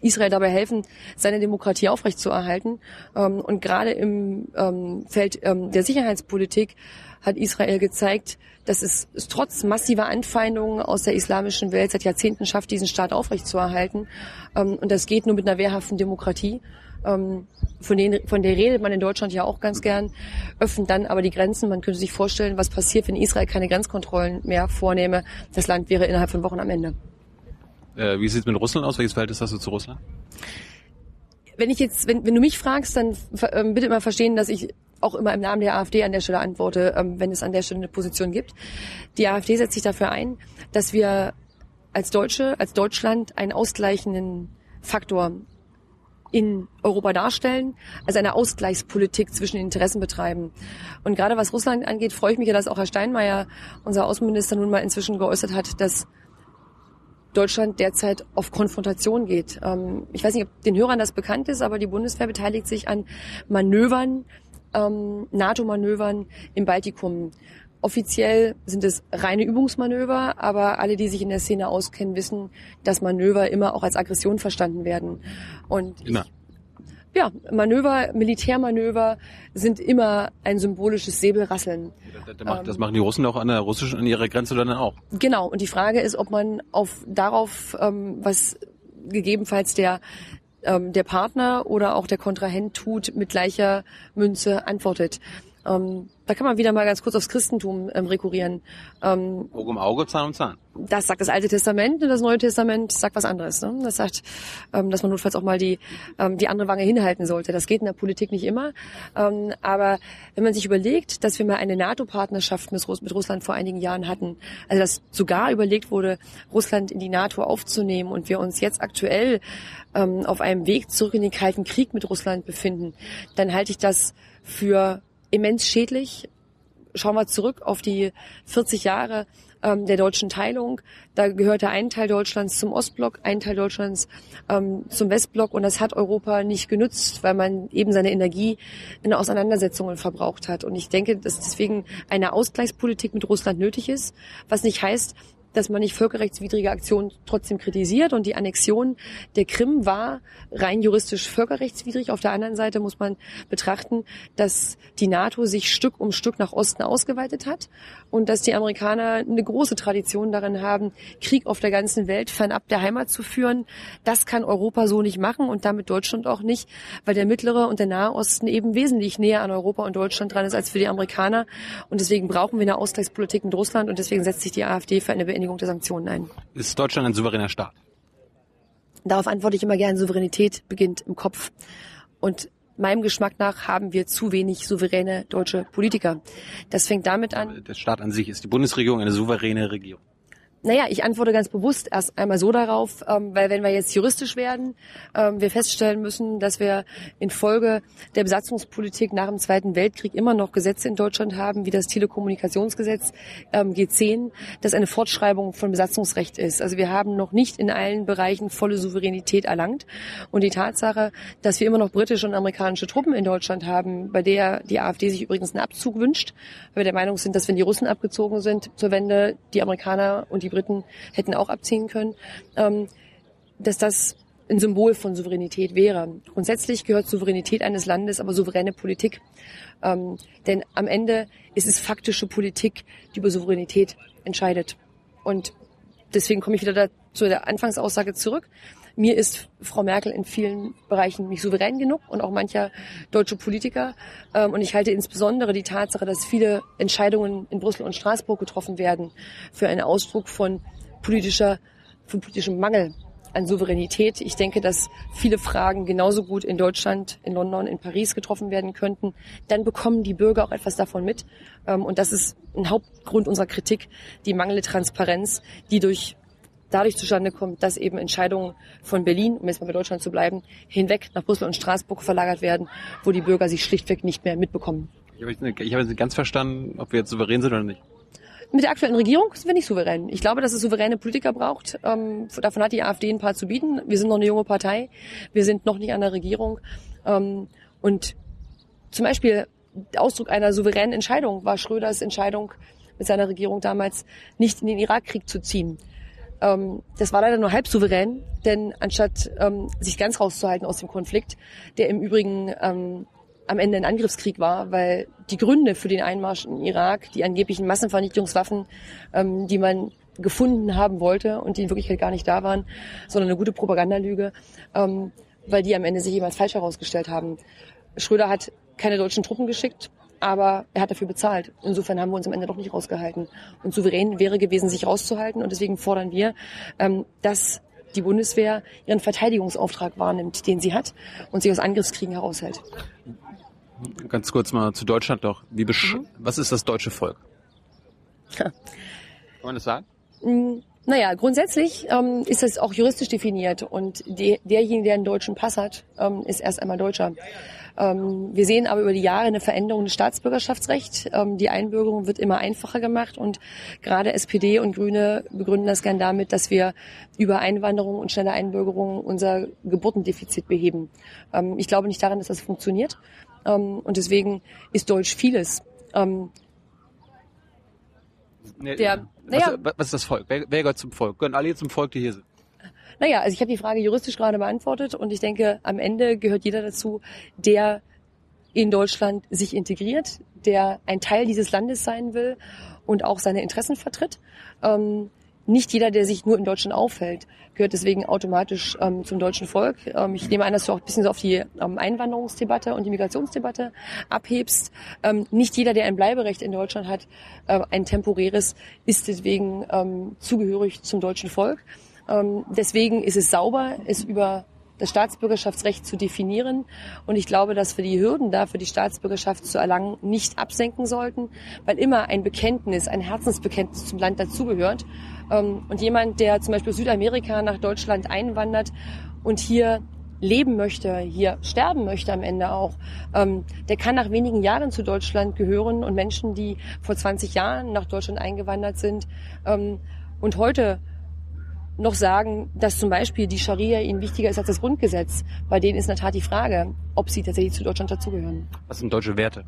Israel dabei helfen, seine Demokratie aufrechtzuerhalten. Ähm, und gerade im ähm, Feld ähm, der Sicherheitspolitik hat Israel gezeigt, dass es, es trotz massiver Anfeindungen aus der islamischen Welt seit Jahrzehnten schafft, diesen Staat aufrechtzuerhalten. Und das geht nur mit einer wehrhaften Demokratie ähm, von, denen, von der redet man in Deutschland ja auch ganz gern, öffnen dann aber die Grenzen. Man könnte sich vorstellen, was passiert, wenn Israel keine Grenzkontrollen mehr vornehme. Das Land wäre innerhalb von Wochen am Ende. Äh, wie sieht es mit Russland aus? Welches Verhältnis hast du zu Russland? Wenn ich jetzt, wenn, wenn du mich fragst, dann ähm, bitte immer verstehen, dass ich auch immer im Namen der AfD an der Stelle antworte, ähm, wenn es an der Stelle eine Position gibt. Die AfD setzt sich dafür ein, dass wir als Deutsche, als Deutschland einen ausgleichenden Faktor in Europa darstellen, also eine Ausgleichspolitik zwischen den Interessen betreiben. Und gerade was Russland angeht, freue ich mich ja, dass auch Herr Steinmeier, unser Außenminister, nun mal inzwischen geäußert hat, dass Deutschland derzeit auf Konfrontation geht. Ähm, ich weiß nicht, ob den Hörern das bekannt ist, aber die Bundeswehr beteiligt sich an Manövern, ähm, NATO-Manövern im Baltikum. Offiziell sind es reine Übungsmanöver, aber alle, die sich in der Szene auskennen, wissen, dass Manöver immer auch als Aggression verstanden werden. Und ich, ja, Manöver, Militärmanöver sind immer ein symbolisches Säbelrasseln. Das, das machen die Russen auch an der russischen, an ihrer Grenze dann auch. Genau. Und die Frage ist, ob man auf darauf, ähm, was gegebenenfalls der ähm, der Partner oder auch der Kontrahent tut, mit gleicher Münze antwortet. Ähm, da kann man wieder mal ganz kurz aufs Christentum ähm, rekurrieren. Ähm, Auge um Auge, Zahn um Zahn. Das sagt das Alte Testament und das Neue Testament sagt was anderes. Ne? Das sagt, ähm, dass man notfalls auch mal die, ähm, die andere Wange hinhalten sollte. Das geht in der Politik nicht immer. Ähm, aber wenn man sich überlegt, dass wir mal eine NATO-Partnerschaft mit, mit Russland vor einigen Jahren hatten, also dass sogar überlegt wurde, Russland in die NATO aufzunehmen und wir uns jetzt aktuell ähm, auf einem Weg zurück in den Kalten Krieg mit Russland befinden, dann halte ich das für immens schädlich. Schauen wir zurück auf die 40 Jahre ähm, der deutschen Teilung. Da gehörte ein Teil Deutschlands zum Ostblock, ein Teil Deutschlands ähm, zum Westblock und das hat Europa nicht genützt, weil man eben seine Energie in Auseinandersetzungen verbraucht hat. Und ich denke, dass deswegen eine Ausgleichspolitik mit Russland nötig ist, was nicht heißt, dass man nicht völkerrechtswidrige Aktionen trotzdem kritisiert. Und die Annexion der Krim war rein juristisch völkerrechtswidrig. Auf der anderen Seite muss man betrachten, dass die NATO sich Stück um Stück nach Osten ausgeweitet hat und dass die Amerikaner eine große Tradition darin haben, Krieg auf der ganzen Welt fernab der Heimat zu führen. Das kann Europa so nicht machen und damit Deutschland auch nicht, weil der mittlere und der Nahe Osten eben wesentlich näher an Europa und Deutschland dran ist als für die Amerikaner. Und deswegen brauchen wir eine Ausgleichspolitik mit Russland und deswegen setzt sich die AfD für eine Beendigung der Sanktionen ein. Ist Deutschland ein souveräner Staat? Darauf antworte ich immer gern, Souveränität beginnt im Kopf. Und meinem Geschmack nach haben wir zu wenig souveräne deutsche Politiker. Das fängt damit an. Der Staat an sich ist die Bundesregierung eine souveräne Regierung. Naja, ich antworte ganz bewusst erst einmal so darauf, ähm, weil wenn wir jetzt juristisch werden, ähm, wir feststellen müssen, dass wir infolge der Besatzungspolitik nach dem Zweiten Weltkrieg immer noch Gesetze in Deutschland haben, wie das Telekommunikationsgesetz ähm, G10, das eine Fortschreibung von Besatzungsrecht ist. Also wir haben noch nicht in allen Bereichen volle Souveränität erlangt. Und die Tatsache, dass wir immer noch britische und amerikanische Truppen in Deutschland haben, bei der die AfD sich übrigens einen Abzug wünscht, weil wir der Meinung sind, dass wenn die Russen abgezogen sind zur Wende, die Amerikaner und die Briten hätten auch abziehen können, ähm, dass das ein Symbol von Souveränität wäre. Grundsätzlich gehört Souveränität eines Landes aber souveräne Politik. Ähm, denn am Ende ist es faktische Politik, die über Souveränität entscheidet. Und deswegen komme ich wieder da zu der Anfangsaussage zurück. Mir ist Frau Merkel in vielen Bereichen nicht souverän genug und auch mancher deutsche Politiker. Ähm, und ich halte insbesondere die Tatsache, dass viele Entscheidungen in Brüssel und Straßburg getroffen werden, für einen Ausdruck von politischer, von politischem Mangel an Souveränität. Ich denke, dass viele Fragen genauso gut in Deutschland, in London, in Paris getroffen werden könnten. Dann bekommen die Bürger auch etwas davon mit. Ähm, und das ist ein Hauptgrund unserer Kritik, die mangelnde Transparenz, die durch dadurch zustande kommt, dass eben Entscheidungen von Berlin, um jetzt mal bei Deutschland zu bleiben, hinweg nach Brüssel und Straßburg verlagert werden, wo die Bürger sich schlichtweg nicht mehr mitbekommen. Ich habe jetzt nicht ganz verstanden, ob wir jetzt souverän sind oder nicht. Mit der aktuellen Regierung sind wir nicht souverän. Ich glaube, dass es souveräne Politiker braucht. Ähm, davon hat die AfD ein paar zu bieten. Wir sind noch eine junge Partei. Wir sind noch nicht an der Regierung. Ähm, und zum Beispiel Ausdruck einer souveränen Entscheidung war Schröders Entscheidung mit seiner Regierung damals, nicht in den Irakkrieg zu ziehen. Ähm, das war leider nur halb souverän, denn anstatt ähm, sich ganz rauszuhalten aus dem Konflikt, der im Übrigen ähm, am Ende ein Angriffskrieg war, weil die Gründe für den Einmarsch in Irak, die angeblichen Massenvernichtungswaffen, ähm, die man gefunden haben wollte und die in Wirklichkeit gar nicht da waren, sondern eine gute Propagandalüge, ähm, weil die am Ende sich jemals falsch herausgestellt haben. Schröder hat keine deutschen Truppen geschickt, aber er hat dafür bezahlt. Insofern haben wir uns am Ende doch nicht rausgehalten. Und souverän wäre gewesen, sich rauszuhalten. Und deswegen fordern wir, ähm, dass die Bundeswehr ihren Verteidigungsauftrag wahrnimmt, den sie hat und sich aus Angriffskriegen heraushält. Ganz kurz mal zu Deutschland doch. Wie mhm. Was ist das deutsche Volk? Kann man das sagen? Mm, naja, grundsätzlich ähm, ist es auch juristisch definiert und die, derjenige, der einen deutschen Pass hat, ähm, ist erst einmal Deutscher. Ähm, wir sehen aber über die Jahre eine Veränderung des Staatsbürgerschaftsrechts. Ähm, die Einbürgerung wird immer einfacher gemacht und gerade SPD und Grüne begründen das gern damit, dass wir über Einwanderung und schnelle Einbürgerung unser Geburtendefizit beheben. Ähm, ich glaube nicht daran, dass das funktioniert und deswegen ist Deutsch vieles. Der, naja, was, was ist das Volk? Wer, wer gehört zum Volk? Gehören alle zum Volk, die hier sind? Naja, also ich habe die Frage juristisch gerade beantwortet und ich denke, am Ende gehört jeder dazu, der in Deutschland sich integriert, der ein Teil dieses Landes sein will und auch seine Interessen vertritt. Ähm, nicht jeder, der sich nur in Deutschland aufhält, gehört deswegen automatisch ähm, zum deutschen Volk. Ähm, ich nehme an, dass du auch ein bisschen so auf die ähm, Einwanderungsdebatte und die Migrationsdebatte abhebst. Ähm, nicht jeder, der ein Bleiberecht in Deutschland hat, äh, ein temporäres, ist deswegen ähm, zugehörig zum deutschen Volk. Ähm, deswegen ist es sauber, es über das Staatsbürgerschaftsrecht zu definieren. Und ich glaube, dass wir die Hürden dafür, die Staatsbürgerschaft zu erlangen, nicht absenken sollten, weil immer ein Bekenntnis, ein Herzensbekenntnis zum Land dazugehört. Ähm, und jemand, der zum Beispiel Südamerika nach Deutschland einwandert und hier leben möchte, hier sterben möchte am Ende auch, ähm, der kann nach wenigen Jahren zu Deutschland gehören und Menschen, die vor 20 Jahren nach Deutschland eingewandert sind und heute noch sagen, dass zum Beispiel die Scharia ihnen wichtiger ist als das Grundgesetz. Bei denen ist in der Tat die Frage, ob sie tatsächlich zu Deutschland dazugehören. Was sind deutsche Werte?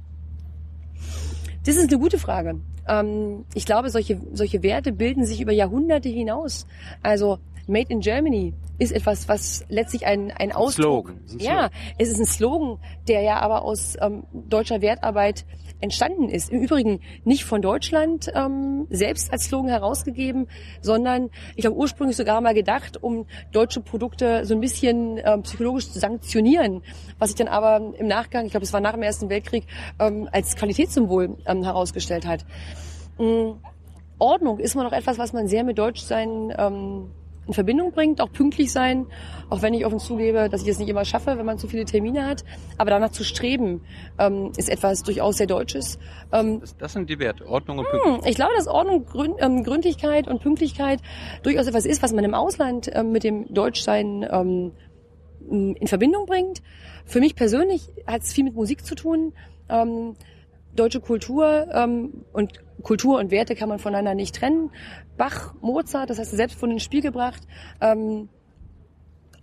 Das ist eine gute Frage. Ähm, ich glaube, solche, solche Werte bilden sich über Jahrhunderte hinaus. Also Made in Germany ist etwas, was letztlich ein, ein Ausdruck. Slogan. Ein Ja, es ist ein Slogan, der ja aber aus ähm, deutscher Wertarbeit entstanden ist. Im Übrigen nicht von Deutschland ähm, selbst als Slogan herausgegeben, sondern ich glaube ursprünglich sogar mal gedacht, um deutsche Produkte so ein bisschen ähm, psychologisch zu sanktionieren, was sich dann aber im Nachgang, ich glaube es war nach dem Ersten Weltkrieg, ähm, als Qualitätssymbol ähm, herausgestellt hat. Ähm, Ordnung ist immer noch etwas, was man sehr mit Deutschsein ähm, in Verbindung bringt, auch pünktlich sein, auch wenn ich offen zugebe, dass ich es nicht immer schaffe, wenn man zu viele Termine hat. Aber danach zu streben, ähm, ist etwas durchaus sehr Deutsches. Ähm, das, das, sind die Werte, Ordnung und hm, Pünktlichkeit. Ich glaube, dass Ordnung, Grün, ähm, Gründlichkeit und Pünktlichkeit durchaus etwas ist, was man im Ausland ähm, mit dem Deutschsein ähm, in Verbindung bringt. Für mich persönlich hat es viel mit Musik zu tun. Ähm, deutsche Kultur und Kultur und Werte kann man voneinander nicht trennen. Bach, Mozart, das hast du selbst von ins Spiel gebracht. Ähm,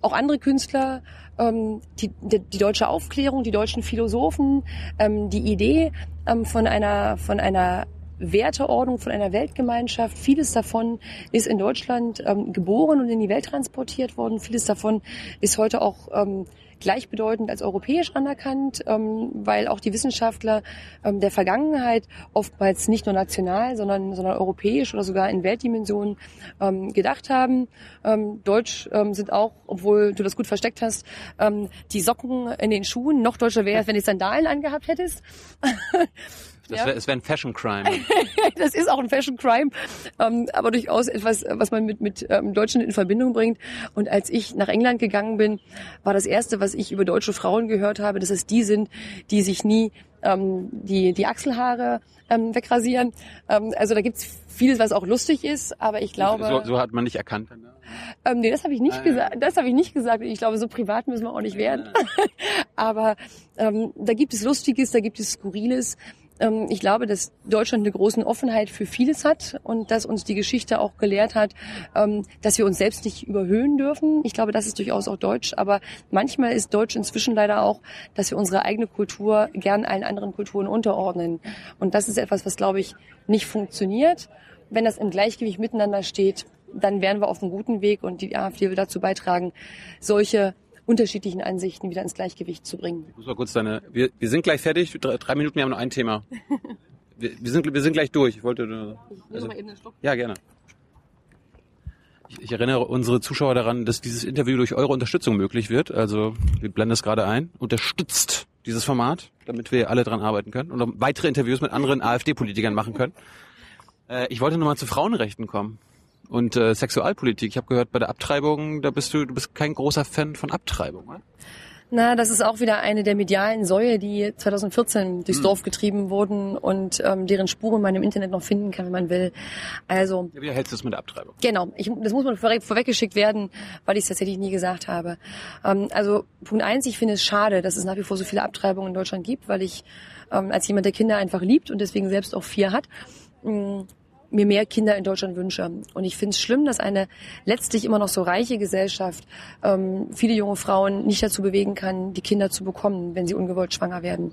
auch andere Künstler, ähm, die, die, die, deutsche Aufklärung, die deutschen Philosophen, ähm, die Idee ähm, von einer von einer Werteordnung, von einer Weltgemeinschaft. Vieles davon ist in Deutschland ähm, geboren und in die Welt transportiert worden. Vieles davon ist heute auch ähm, gleichbedeutend als europäisch anerkannt, ähm, weil auch die Wissenschaftler ähm, der Vergangenheit oftmals nicht nur national, sondern, sondern europäisch oder sogar in Weltdimensionen ähm, gedacht haben. Ähm, Deutsch ähm, sind auch, obwohl du das gut versteckt hast, ähm, die Socken in den Schuhen. Noch deutscher wäre es, wenn du Sandalen angehabt hättest. [LAUGHS] Das wäre wär ein Fashion Crime. [LAUGHS] das ist auch ein Fashion Crime, ähm, aber durchaus etwas, was man mit, mit ähm, Deutschen in Verbindung bringt. Und als ich nach England gegangen bin, war das Erste, was ich über deutsche Frauen gehört habe, dass es die sind, die sich nie ähm, die, die Achselhaare ähm, wegrasieren. Ähm, also da gibt's vieles, was auch lustig ist, aber ich glaube... so, so hat man nicht erkannt. Ne? Ähm, nee, das habe ich nicht Ah, gesagt. Das habe ich nicht gesagt. Ich glaube, so privat müssen wir auch nicht werden. [LAUGHS] Aber ähm, da gibt es Lustiges, da gibt es Skurriles. Ähm, ich glaube, dass Deutschland eine große Offenheit für vieles hat und dass uns die Geschichte auch gelehrt hat, ähm, dass wir uns selbst nicht überhöhen dürfen. Ich glaube, das ist durchaus auch Deutsch. Aber manchmal ist Deutsch inzwischen leider auch, dass wir unsere eigene Kultur gern allen anderen Kulturen unterordnen. Und das ist etwas, was, glaube ich, nicht funktioniert. Wenn das im Gleichgewicht miteinander steht, dann wären wir auf einem guten Weg und die AfD will dazu beitragen, solche unterschiedlichen Ansichten wieder ins Gleichgewicht zu bringen. Ich muss mal kurz deine. Wir, wir sind gleich fertig. Drei, drei Minuten, wir haben noch ein Thema. [LAUGHS] Wir, wir, sind, wir sind gleich durch. Ich wollte. nur- Also, ja, gerne. Ich, ich erinnere unsere Zuschauer daran, dass dieses Interview durch eure Unterstützung möglich wird. Also wir blenden es gerade ein. Unterstützt dieses Format, damit wir alle dran arbeiten können und weitere Interviews mit anderen AfD-Politikern machen können. Äh, ich wollte nochmal zu Frauenrechten kommen und äh, Sexualpolitik. Ich habe gehört, bei der Abtreibung, da bist du, du bist kein großer Fan von Abtreibung, oder? Na, das ist auch wieder eine der medialen Säue, die 2014 durchs Dorf getrieben wurden und ähm, deren Spuren man im Internet noch finden kann, wenn man will. Also Ja, wie hältst du es mit der Abtreibung? Genau, ich, das muss man vorweg, vorweggeschickt werden, weil ich es tatsächlich nie gesagt habe. Ähm, also Punkt eins, ich finde es schade, dass es nach wie vor so viele Abtreibungen in Deutschland gibt, weil ich ähm, als jemand, der Kinder einfach liebt und deswegen selbst auch vier hat, mh, mir mehr Kinder in Deutschland wünsche. Und ich finde es schlimm, dass eine letztlich immer noch so reiche Gesellschaft ähm, viele junge Frauen nicht dazu bewegen kann, die Kinder zu bekommen, wenn sie ungewollt schwanger werden.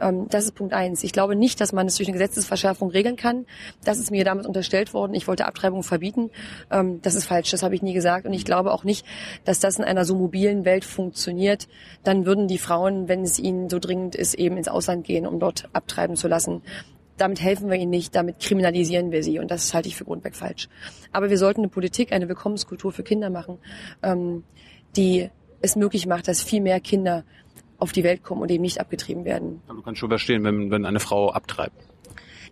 Ähm, das ist Punkt eins. Ich glaube nicht, dass man es durch eine Gesetzesverschärfung regeln kann. Das ist mir damals unterstellt worden. Ich wollte Abtreibung verbieten. Ähm, das ist falsch. Das habe ich nie gesagt. Und ich glaube auch nicht, dass das in einer so mobilen Welt funktioniert. Dann würden die Frauen, wenn es ihnen so dringend ist, eben ins Ausland gehen, um dort abtreiben zu lassen damit helfen wir ihnen nicht, damit kriminalisieren wir sie und das halte ich für grundweg falsch. Aber wir sollten eine Politik, eine Willkommenskultur für Kinder machen, ähm, die es möglich macht, dass viel mehr Kinder auf die Welt kommen und eben nicht abgetrieben werden. Du kannst schon verstehen, wenn, wenn eine Frau abtreibt.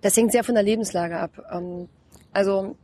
Das hängt sehr von der Lebenslage ab. Ähm, also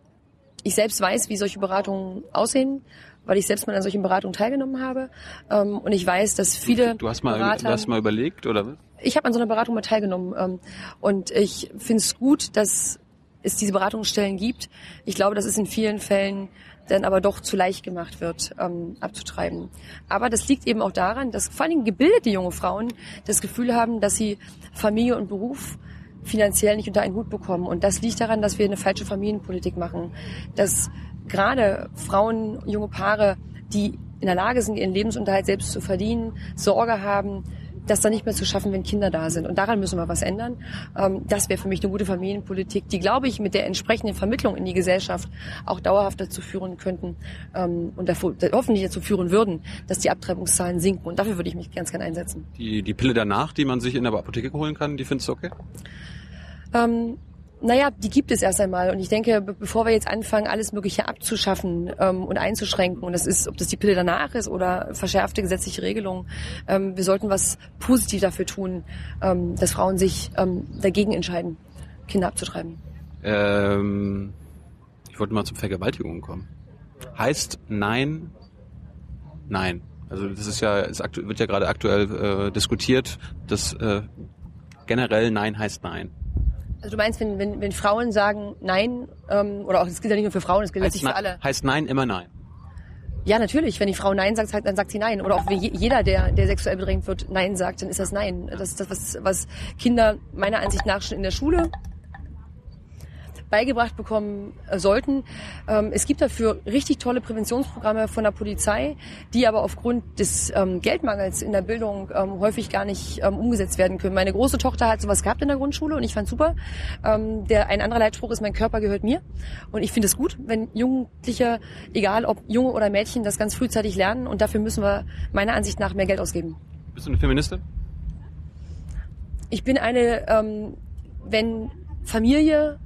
ich selbst weiß, wie solche Beratungen aussehen, weil ich selbst mal an solchen Beratungen teilgenommen habe. Ähm, und ich weiß, dass viele Du hast mal, Berater... du hast mal überlegt, oder was? ich habe an so einer Beratung mal teilgenommen ähm, und ich finde es gut, dass es diese Beratungsstellen gibt. Ich glaube, dass es in vielen Fällen dann aber doch zu leicht gemacht wird, ähm, abzutreiben. Aber das liegt eben auch daran, dass vor allen Dingen gebildete junge Frauen das Gefühl haben, dass sie Familie und Beruf finanziell nicht unter einen Hut bekommen. Und das liegt daran, dass wir eine falsche Familienpolitik machen. Dass gerade Frauen, junge Paare, die in der Lage sind, ihren Lebensunterhalt selbst zu verdienen, Sorge haben, das dann nicht mehr zu schaffen, wenn Kinder da sind. Und daran müssen wir was ändern. Ähm, das wäre für mich eine gute Familienpolitik, die, glaube ich, mit der entsprechenden Vermittlung in die Gesellschaft auch dauerhaft dazu führen könnten ähm, und davor, hoffentlich dazu führen würden, dass die Abtreibungszahlen sinken. Und dafür würde ich mich ganz gern einsetzen. Die, die Pille danach, die man sich in der Apotheke holen kann, die findest du okay? Ähm, naja, die gibt es erst einmal. Und ich denke, be bevor wir jetzt anfangen, alles Mögliche abzuschaffen ähm, und einzuschränken, und das ist, ob das die Pille danach ist oder verschärfte gesetzliche Regelungen, ähm, wir sollten was positiv dafür tun, ähm, dass Frauen sich ähm, dagegen entscheiden, Kinder abzutreiben. Ähm, ich wollte mal zum Vergewaltigungen kommen. Heißt Nein, Nein. Also das ist ja, es wird ja gerade aktuell äh, diskutiert, dass äh, generell Nein heißt Nein. Also du meinst, wenn, wenn, wenn Frauen sagen Nein, ähm, oder auch, das gilt ja nicht nur für Frauen, das gilt Heißt, für alle. heißt Nein immer Nein. Ja, natürlich. Wenn die Frau Nein sagt, dann sagt sie Nein. Oder auch jeder, der, der sexuell bedrängt wird, Nein sagt, dann ist das Nein. Das ist das, was, was Kinder meiner Ansicht nach schon in der Schule beigebracht bekommen äh, sollten. Ähm, es gibt dafür richtig tolle Präventionsprogramme von der Polizei, die aber aufgrund des ähm, Geldmangels in der Bildung ähm, häufig gar nicht umgesetzt werden können. Meine große Tochter hat sowas gehabt in der Grundschule und ich fand super. Der, ein anderer Leitspruch ist, mein Körper gehört mir. Und ich finde es gut, wenn Jugendliche, egal ob Junge oder Mädchen, das ganz frühzeitig lernen. Und dafür müssen wir meiner Ansicht nach mehr Geld ausgeben. Bist du eine Feministin? Ich bin eine, ähm, wenn Familie,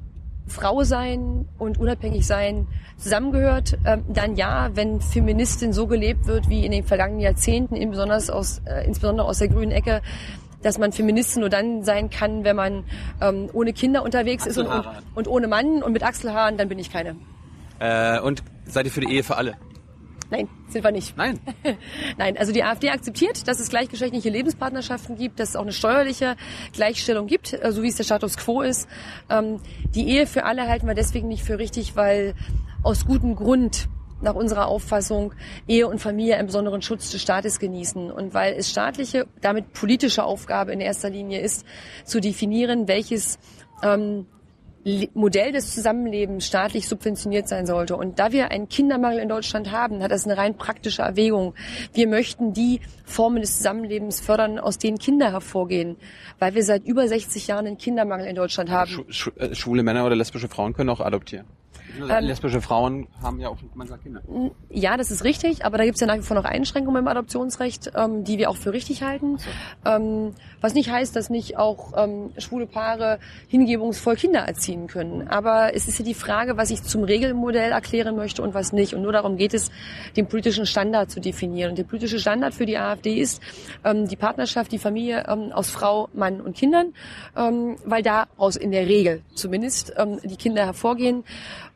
Frau sein und unabhängig sein zusammengehört, ähm, dann ja, wenn Feministin so gelebt wird wie in den vergangenen Jahrzehnten, insbesondere aus, äh, insbesondere aus der grünen Ecke, dass man Feministin nur dann sein kann, wenn man ähm, ohne Kinder unterwegs ist und, und, und ohne Mann und mit Achselhaaren, dann bin ich keine. Äh, und seid ihr für die Ehe für alle? Nein, sind wir nicht. Nein. [LAUGHS] Nein, also die AfD akzeptiert, dass es gleichgeschlechtliche Lebenspartnerschaften gibt, dass es auch eine steuerliche Gleichstellung gibt, äh, so wie es der Status quo ist. Ähm, die Ehe für alle halten wir deswegen nicht für richtig, weil aus gutem Grund nach unserer Auffassung Ehe und Familie einen besonderen Schutz des Staates genießen. Und weil es staatliche, damit politische Aufgabe in erster Linie ist, zu definieren, welches ähm, Modell des Zusammenlebens staatlich subventioniert sein sollte. Und da wir einen Kindermangel in Deutschland haben, hat das eine rein praktische Erwägung. Wir möchten die Formen des Zusammenlebens fördern, aus denen Kinder hervorgehen, weil wir seit über 60 Jahren einen Kindermangel in Deutschland haben. Äh, schwule Männer oder lesbische Frauen können auch adoptieren. Ähm, lesbische Frauen haben ja auch manchmal Kinder. Ja, das ist richtig, aber da gibt es ja nach wie vor noch Einschränkungen im Adoptionsrecht, ähm, die wir auch für richtig halten. So. Ähm, was nicht heißt, dass nicht auch ähm, schwule Paare hingebungsvoll Kinder erziehen können. Aber es ist ja die Frage, was ich zum Regelmodell erklären möchte und was nicht. Und nur darum geht es, den politischen Standard zu definieren. Und der politische Standard für die AfD ist ähm, die Partnerschaft, die Familie ähm, aus Frau, Mann und Kindern, weil daraus in der Regel zumindest die Kinder hervorgehen.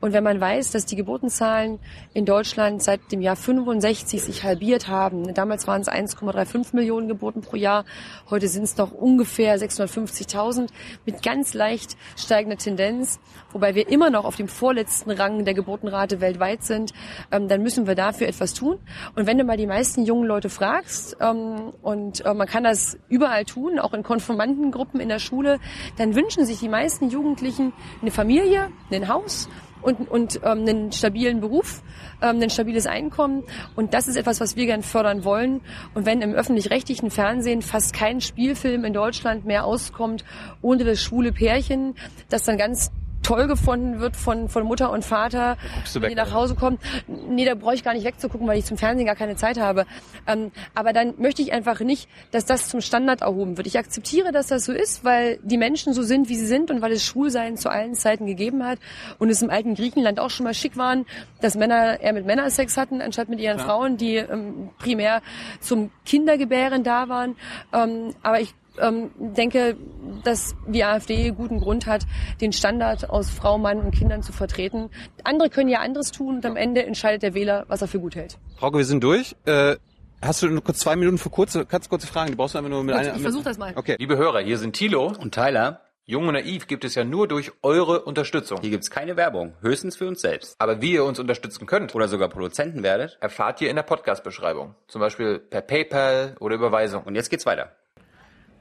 Und wenn man weiß, dass die Geburtenzahlen in Deutschland seit dem Jahr 65 sich halbiert haben, damals waren es 1,35 Millionen Geburten pro Jahr, heute sind es noch ungefähr 650.000 mit ganz leicht steigender Tendenz, wobei wir immer noch auf dem vorletzten Rang der Geburtenrate weltweit sind, ähm, dann müssen wir dafür etwas tun. Und wenn du mal die meisten jungen Leute fragst, ähm, und äh, man kann das überall tun, auch in Konformantengruppen in der Schule, dann wünschen sich die meisten Jugendlichen eine Familie, ein Haus und, und ähm, einen stabilen Beruf, ähm, ein stabiles Einkommen. Und das ist etwas, was wir gern fördern wollen. Und wenn im öffentlich-rechtlichen Fernsehen fast kein Spielfilm in Deutschland mehr auskommt ohne das schwule Pärchen, das dann ganz toll gefunden wird von, von Mutter und Vater, wenn weg, die nach Hause kommen. Nee, da brauche ich gar nicht wegzugucken, weil ich zum Fernsehen gar keine Zeit habe. Ähm, aber dann möchte ich einfach nicht, dass das zum Standard erhoben wird. Ich akzeptiere, dass das so ist, weil die Menschen so sind, wie sie sind und weil es Schwulsein zu allen Zeiten gegeben hat und es im alten Griechenland auch schon mal schick waren, dass Männer eher mit Männern Sex hatten, anstatt mit ihren ja. Frauen, die ähm, primär zum Kindergebären da waren. Ähm, aber ich ähm, denke, dass die AfD guten Grund hat, den Standard aus Frau, Mann und Kindern zu vertreten. Andere können ja anderes tun und am Ende entscheidet der Wähler, was er für gut hält. Frauke, wir sind durch. Äh, hast du nur kurz zwei Minuten für kurze, ganz kurze Fragen? Die brauchst du einfach nur mit Gut, einer. Ich versuche das mal. Okay. Liebe Hörer, hier sind Thilo und Tyler. Jung und naiv gibt es ja nur durch eure Unterstützung. Hier gibt's keine Werbung, höchstens für uns selbst. Aber wie ihr uns unterstützen könnt oder sogar Produzenten werdet, erfahrt ihr in der Podcast-Beschreibung. Zum Beispiel per PayPal oder Überweisung. Und jetzt geht's weiter.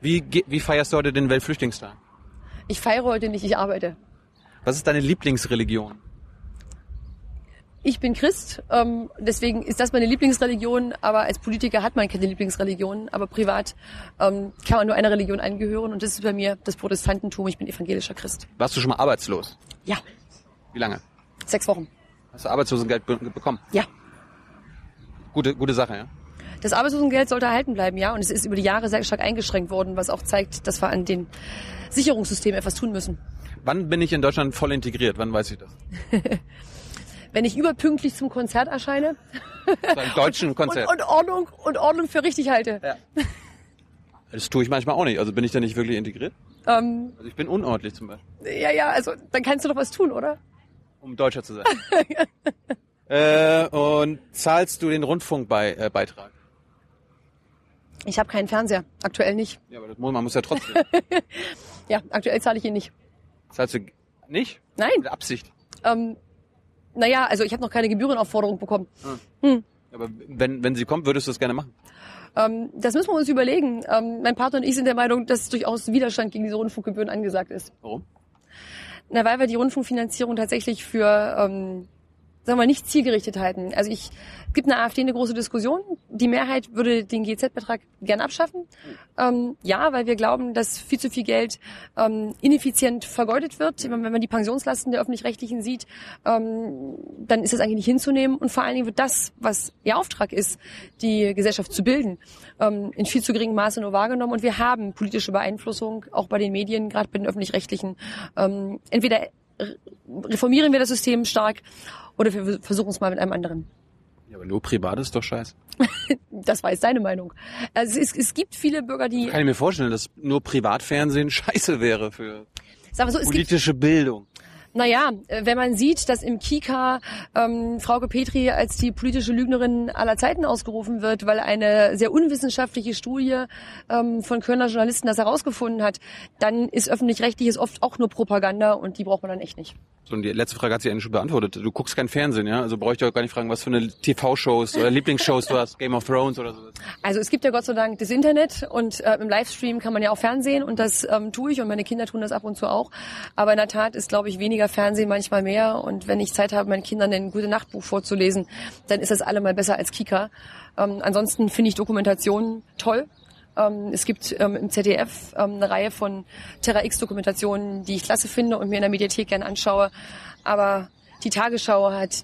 Wie, wie feierst du heute den Weltflüchtlingstag? Ich feiere heute nicht, ich arbeite. Was ist deine Lieblingsreligion? Ich bin Christ, ähm, deswegen ist das meine Lieblingsreligion, aber als Politiker hat man keine Lieblingsreligion, aber privat ähm, kann man nur einer Religion eingehören und das ist bei mir das Protestantentum, ich bin evangelischer Christ. Warst du schon mal arbeitslos? Ja. Wie lange? Sechs Wochen. Hast du Arbeitslosengeld be bekommen? Ja. Gute, gute Sache, ja? Das Arbeitslosengeld sollte erhalten bleiben, ja. Und es ist über die Jahre sehr stark eingeschränkt worden, was auch zeigt, dass wir an den Sicherungssystemen etwas tun müssen. Wann bin ich in Deutschland voll integriert? Wann weiß ich das? [LAUGHS] Wenn ich überpünktlich zum Konzert erscheine. Beim deutschen [LAUGHS] Konzert. Und, und, Ordnung, und Ordnung für richtig halte. Ja. [LAUGHS] Das tue ich manchmal auch nicht. Also bin ich da nicht wirklich integriert? Ähm, also ich bin unordentlich zum Beispiel. Ja, ja, also dann kannst du doch was tun, oder? Um Deutscher zu sein. äh, und zahlst du den Rundfunkbeitrag? Ich habe keinen Fernseher, aktuell nicht. Ja, aber das muss, man muss ja trotzdem. [LAUGHS] ja, aktuell zahle ich ihn nicht. Zahlst du nicht? Nein. Mit Absicht? Ähm, naja, also ich habe noch keine Gebührenaufforderung bekommen. Hm. Hm. Aber wenn, wenn sie kommt, würdest du das gerne machen? Ähm, das müssen wir uns überlegen. Ähm, mein Partner und ich sind der Meinung, dass durchaus Widerstand gegen diese Rundfunkgebühren angesagt ist. Warum? Na, weil wir die Rundfunkfinanzierung tatsächlich für ähm, sagen wir, nicht zielgerichtet halten. Also ich gibt in der AfD eine große Diskussion. Die Mehrheit würde den GZ-Betrag gern abschaffen. Ähm, ja, weil wir glauben, dass viel zu viel Geld ähm, ineffizient vergeudet wird. Wenn man die Pensionslasten der öffentlich-rechtlichen sieht, ähm, dann ist das eigentlich nicht hinzunehmen. Und vor allen Dingen wird das, was ihr Auftrag ist, die Gesellschaft zu bilden, ähm, in viel zu geringem Maße nur wahrgenommen. Und wir haben politische Beeinflussung, auch bei den Medien, gerade bei den öffentlich-rechtlichen. Ähm, entweder reformieren wir das System stark oder wir versuchen es mal mit einem anderen. Ja, aber nur privat ist doch scheiße. [LAUGHS] das war jetzt deine Meinung. Also es, es gibt viele Bürger, die... Kann ich mir vorstellen, dass nur Privatfernsehen [LAUGHS] scheiße wäre für so, politische Bildung. Naja, äh, wenn man sieht, dass im Kika ähm, Frauke Petri als die politische Lügnerin aller Zeiten ausgerufen wird, weil eine sehr unwissenschaftliche Studie ähm, von Kölner Journalisten das herausgefunden hat, dann ist öffentlich-rechtliches oft auch nur Propaganda und die braucht man dann echt nicht. So, und die letzte Frage hat sie eigentlich schon beantwortet. Du guckst kein Fernsehen, ja? Also brauche ich doch gar nicht fragen, was für eine TV-Shows oder [LAUGHS] Lieblingsshows du hast, Game of Thrones oder so. Also es gibt ja Gott sei Dank das Internet und äh, im Livestream kann man ja auch Fernsehen und das ähm, tue ich und meine Kinder tun das ab und zu auch. Aber in der Tat ist, glaube ich, weniger Fernsehen manchmal mehr und wenn ich Zeit habe, meinen Kindern ein gute Nachtbuch vorzulesen, dann ist das allemal besser als Kika. Ähm, ansonsten finde ich Dokumentationen toll. Ähm, es gibt ähm, im ZDF ähm, eine Reihe von Terra X-Dokumentationen, die ich klasse finde und mir in der Mediathek gerne anschaue. Aber die Tagesschau hat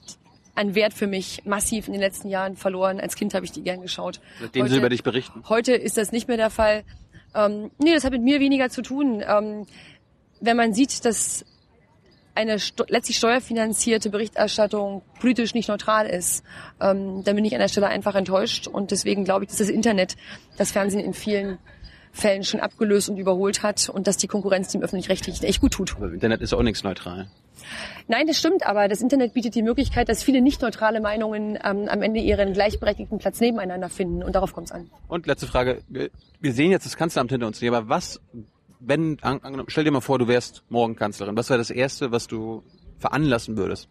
an Wert für mich massiv in den letzten Jahren verloren. Als Kind habe ich die gern geschaut. Seitdem heute, sie über dich berichten. Heute ist das nicht mehr der Fall. Ähm, nee, das hat mit mir weniger zu tun. Ähm, wenn man sieht, dass eine letztlich steuerfinanzierte Berichterstattung politisch nicht neutral ist, ähm, dann bin ich an der Stelle einfach enttäuscht. Und deswegen glaube ich, dass das Internet das Fernsehen in vielen Fällen schon abgelöst und überholt hat und dass die Konkurrenz dem öffentlich-rechtlichen echt gut tut. Aber Internet ist auch nichts neutral. Nein, das stimmt, aber das Internet bietet die Möglichkeit, dass viele nicht neutrale Meinungen ähm, am Ende ihren gleichberechtigten Platz nebeneinander finden und darauf kommt es an. Und letzte Frage, wir sehen jetzt das Kanzleramt hinter uns, aber was wenn, angenommen, stell dir mal vor, du wärst morgen Kanzlerin, was wäre das Erste, was du veranlassen würdest?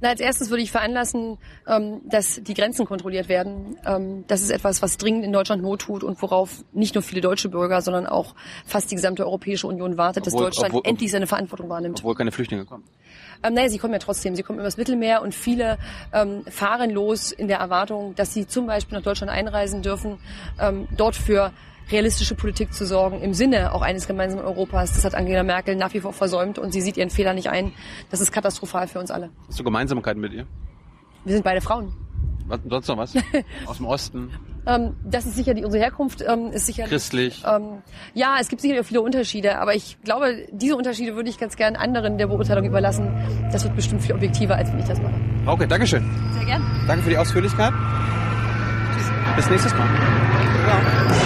Na, als erstes würde ich veranlassen, ähm, dass die Grenzen kontrolliert werden. Ähm, das ist etwas, was dringend in Deutschland Not tut und worauf nicht nur viele deutsche Bürger, sondern auch fast die gesamte Europäische Union wartet, obwohl, dass Deutschland obwohl, endlich seine Verantwortung wahrnimmt. Obwohl keine Flüchtlinge kommen. Ähm, naja, sie kommen ja trotzdem. Sie kommen übers Mittelmeer und viele ähm, fahren los in der Erwartung, dass sie zum Beispiel nach Deutschland einreisen dürfen, ähm, dort für realistische Politik zu sorgen im Sinne auch eines gemeinsamen Europas. Das hat Angela Merkel nach wie vor versäumt und sie sieht ihren Fehler nicht ein. Das ist katastrophal für uns alle. Hast du Gemeinsamkeiten mit ihr? Wir sind beide Frauen. Was, sonst noch was? [LAUGHS] Aus dem Osten? Ähm, das ist sicher die, unsere Herkunft ähm, ist sicher christlich. Ähm, ja, es gibt sicher viele Unterschiede, aber ich glaube, diese Unterschiede würde ich ganz gern anderen der Beurteilung überlassen. Das wird bestimmt viel objektiver, als wenn ich das mache. Okay, Dankeschön. Sehr gern. Danke für die Ausführlichkeit. Tschüss. Bis nächstes Mal. Ja.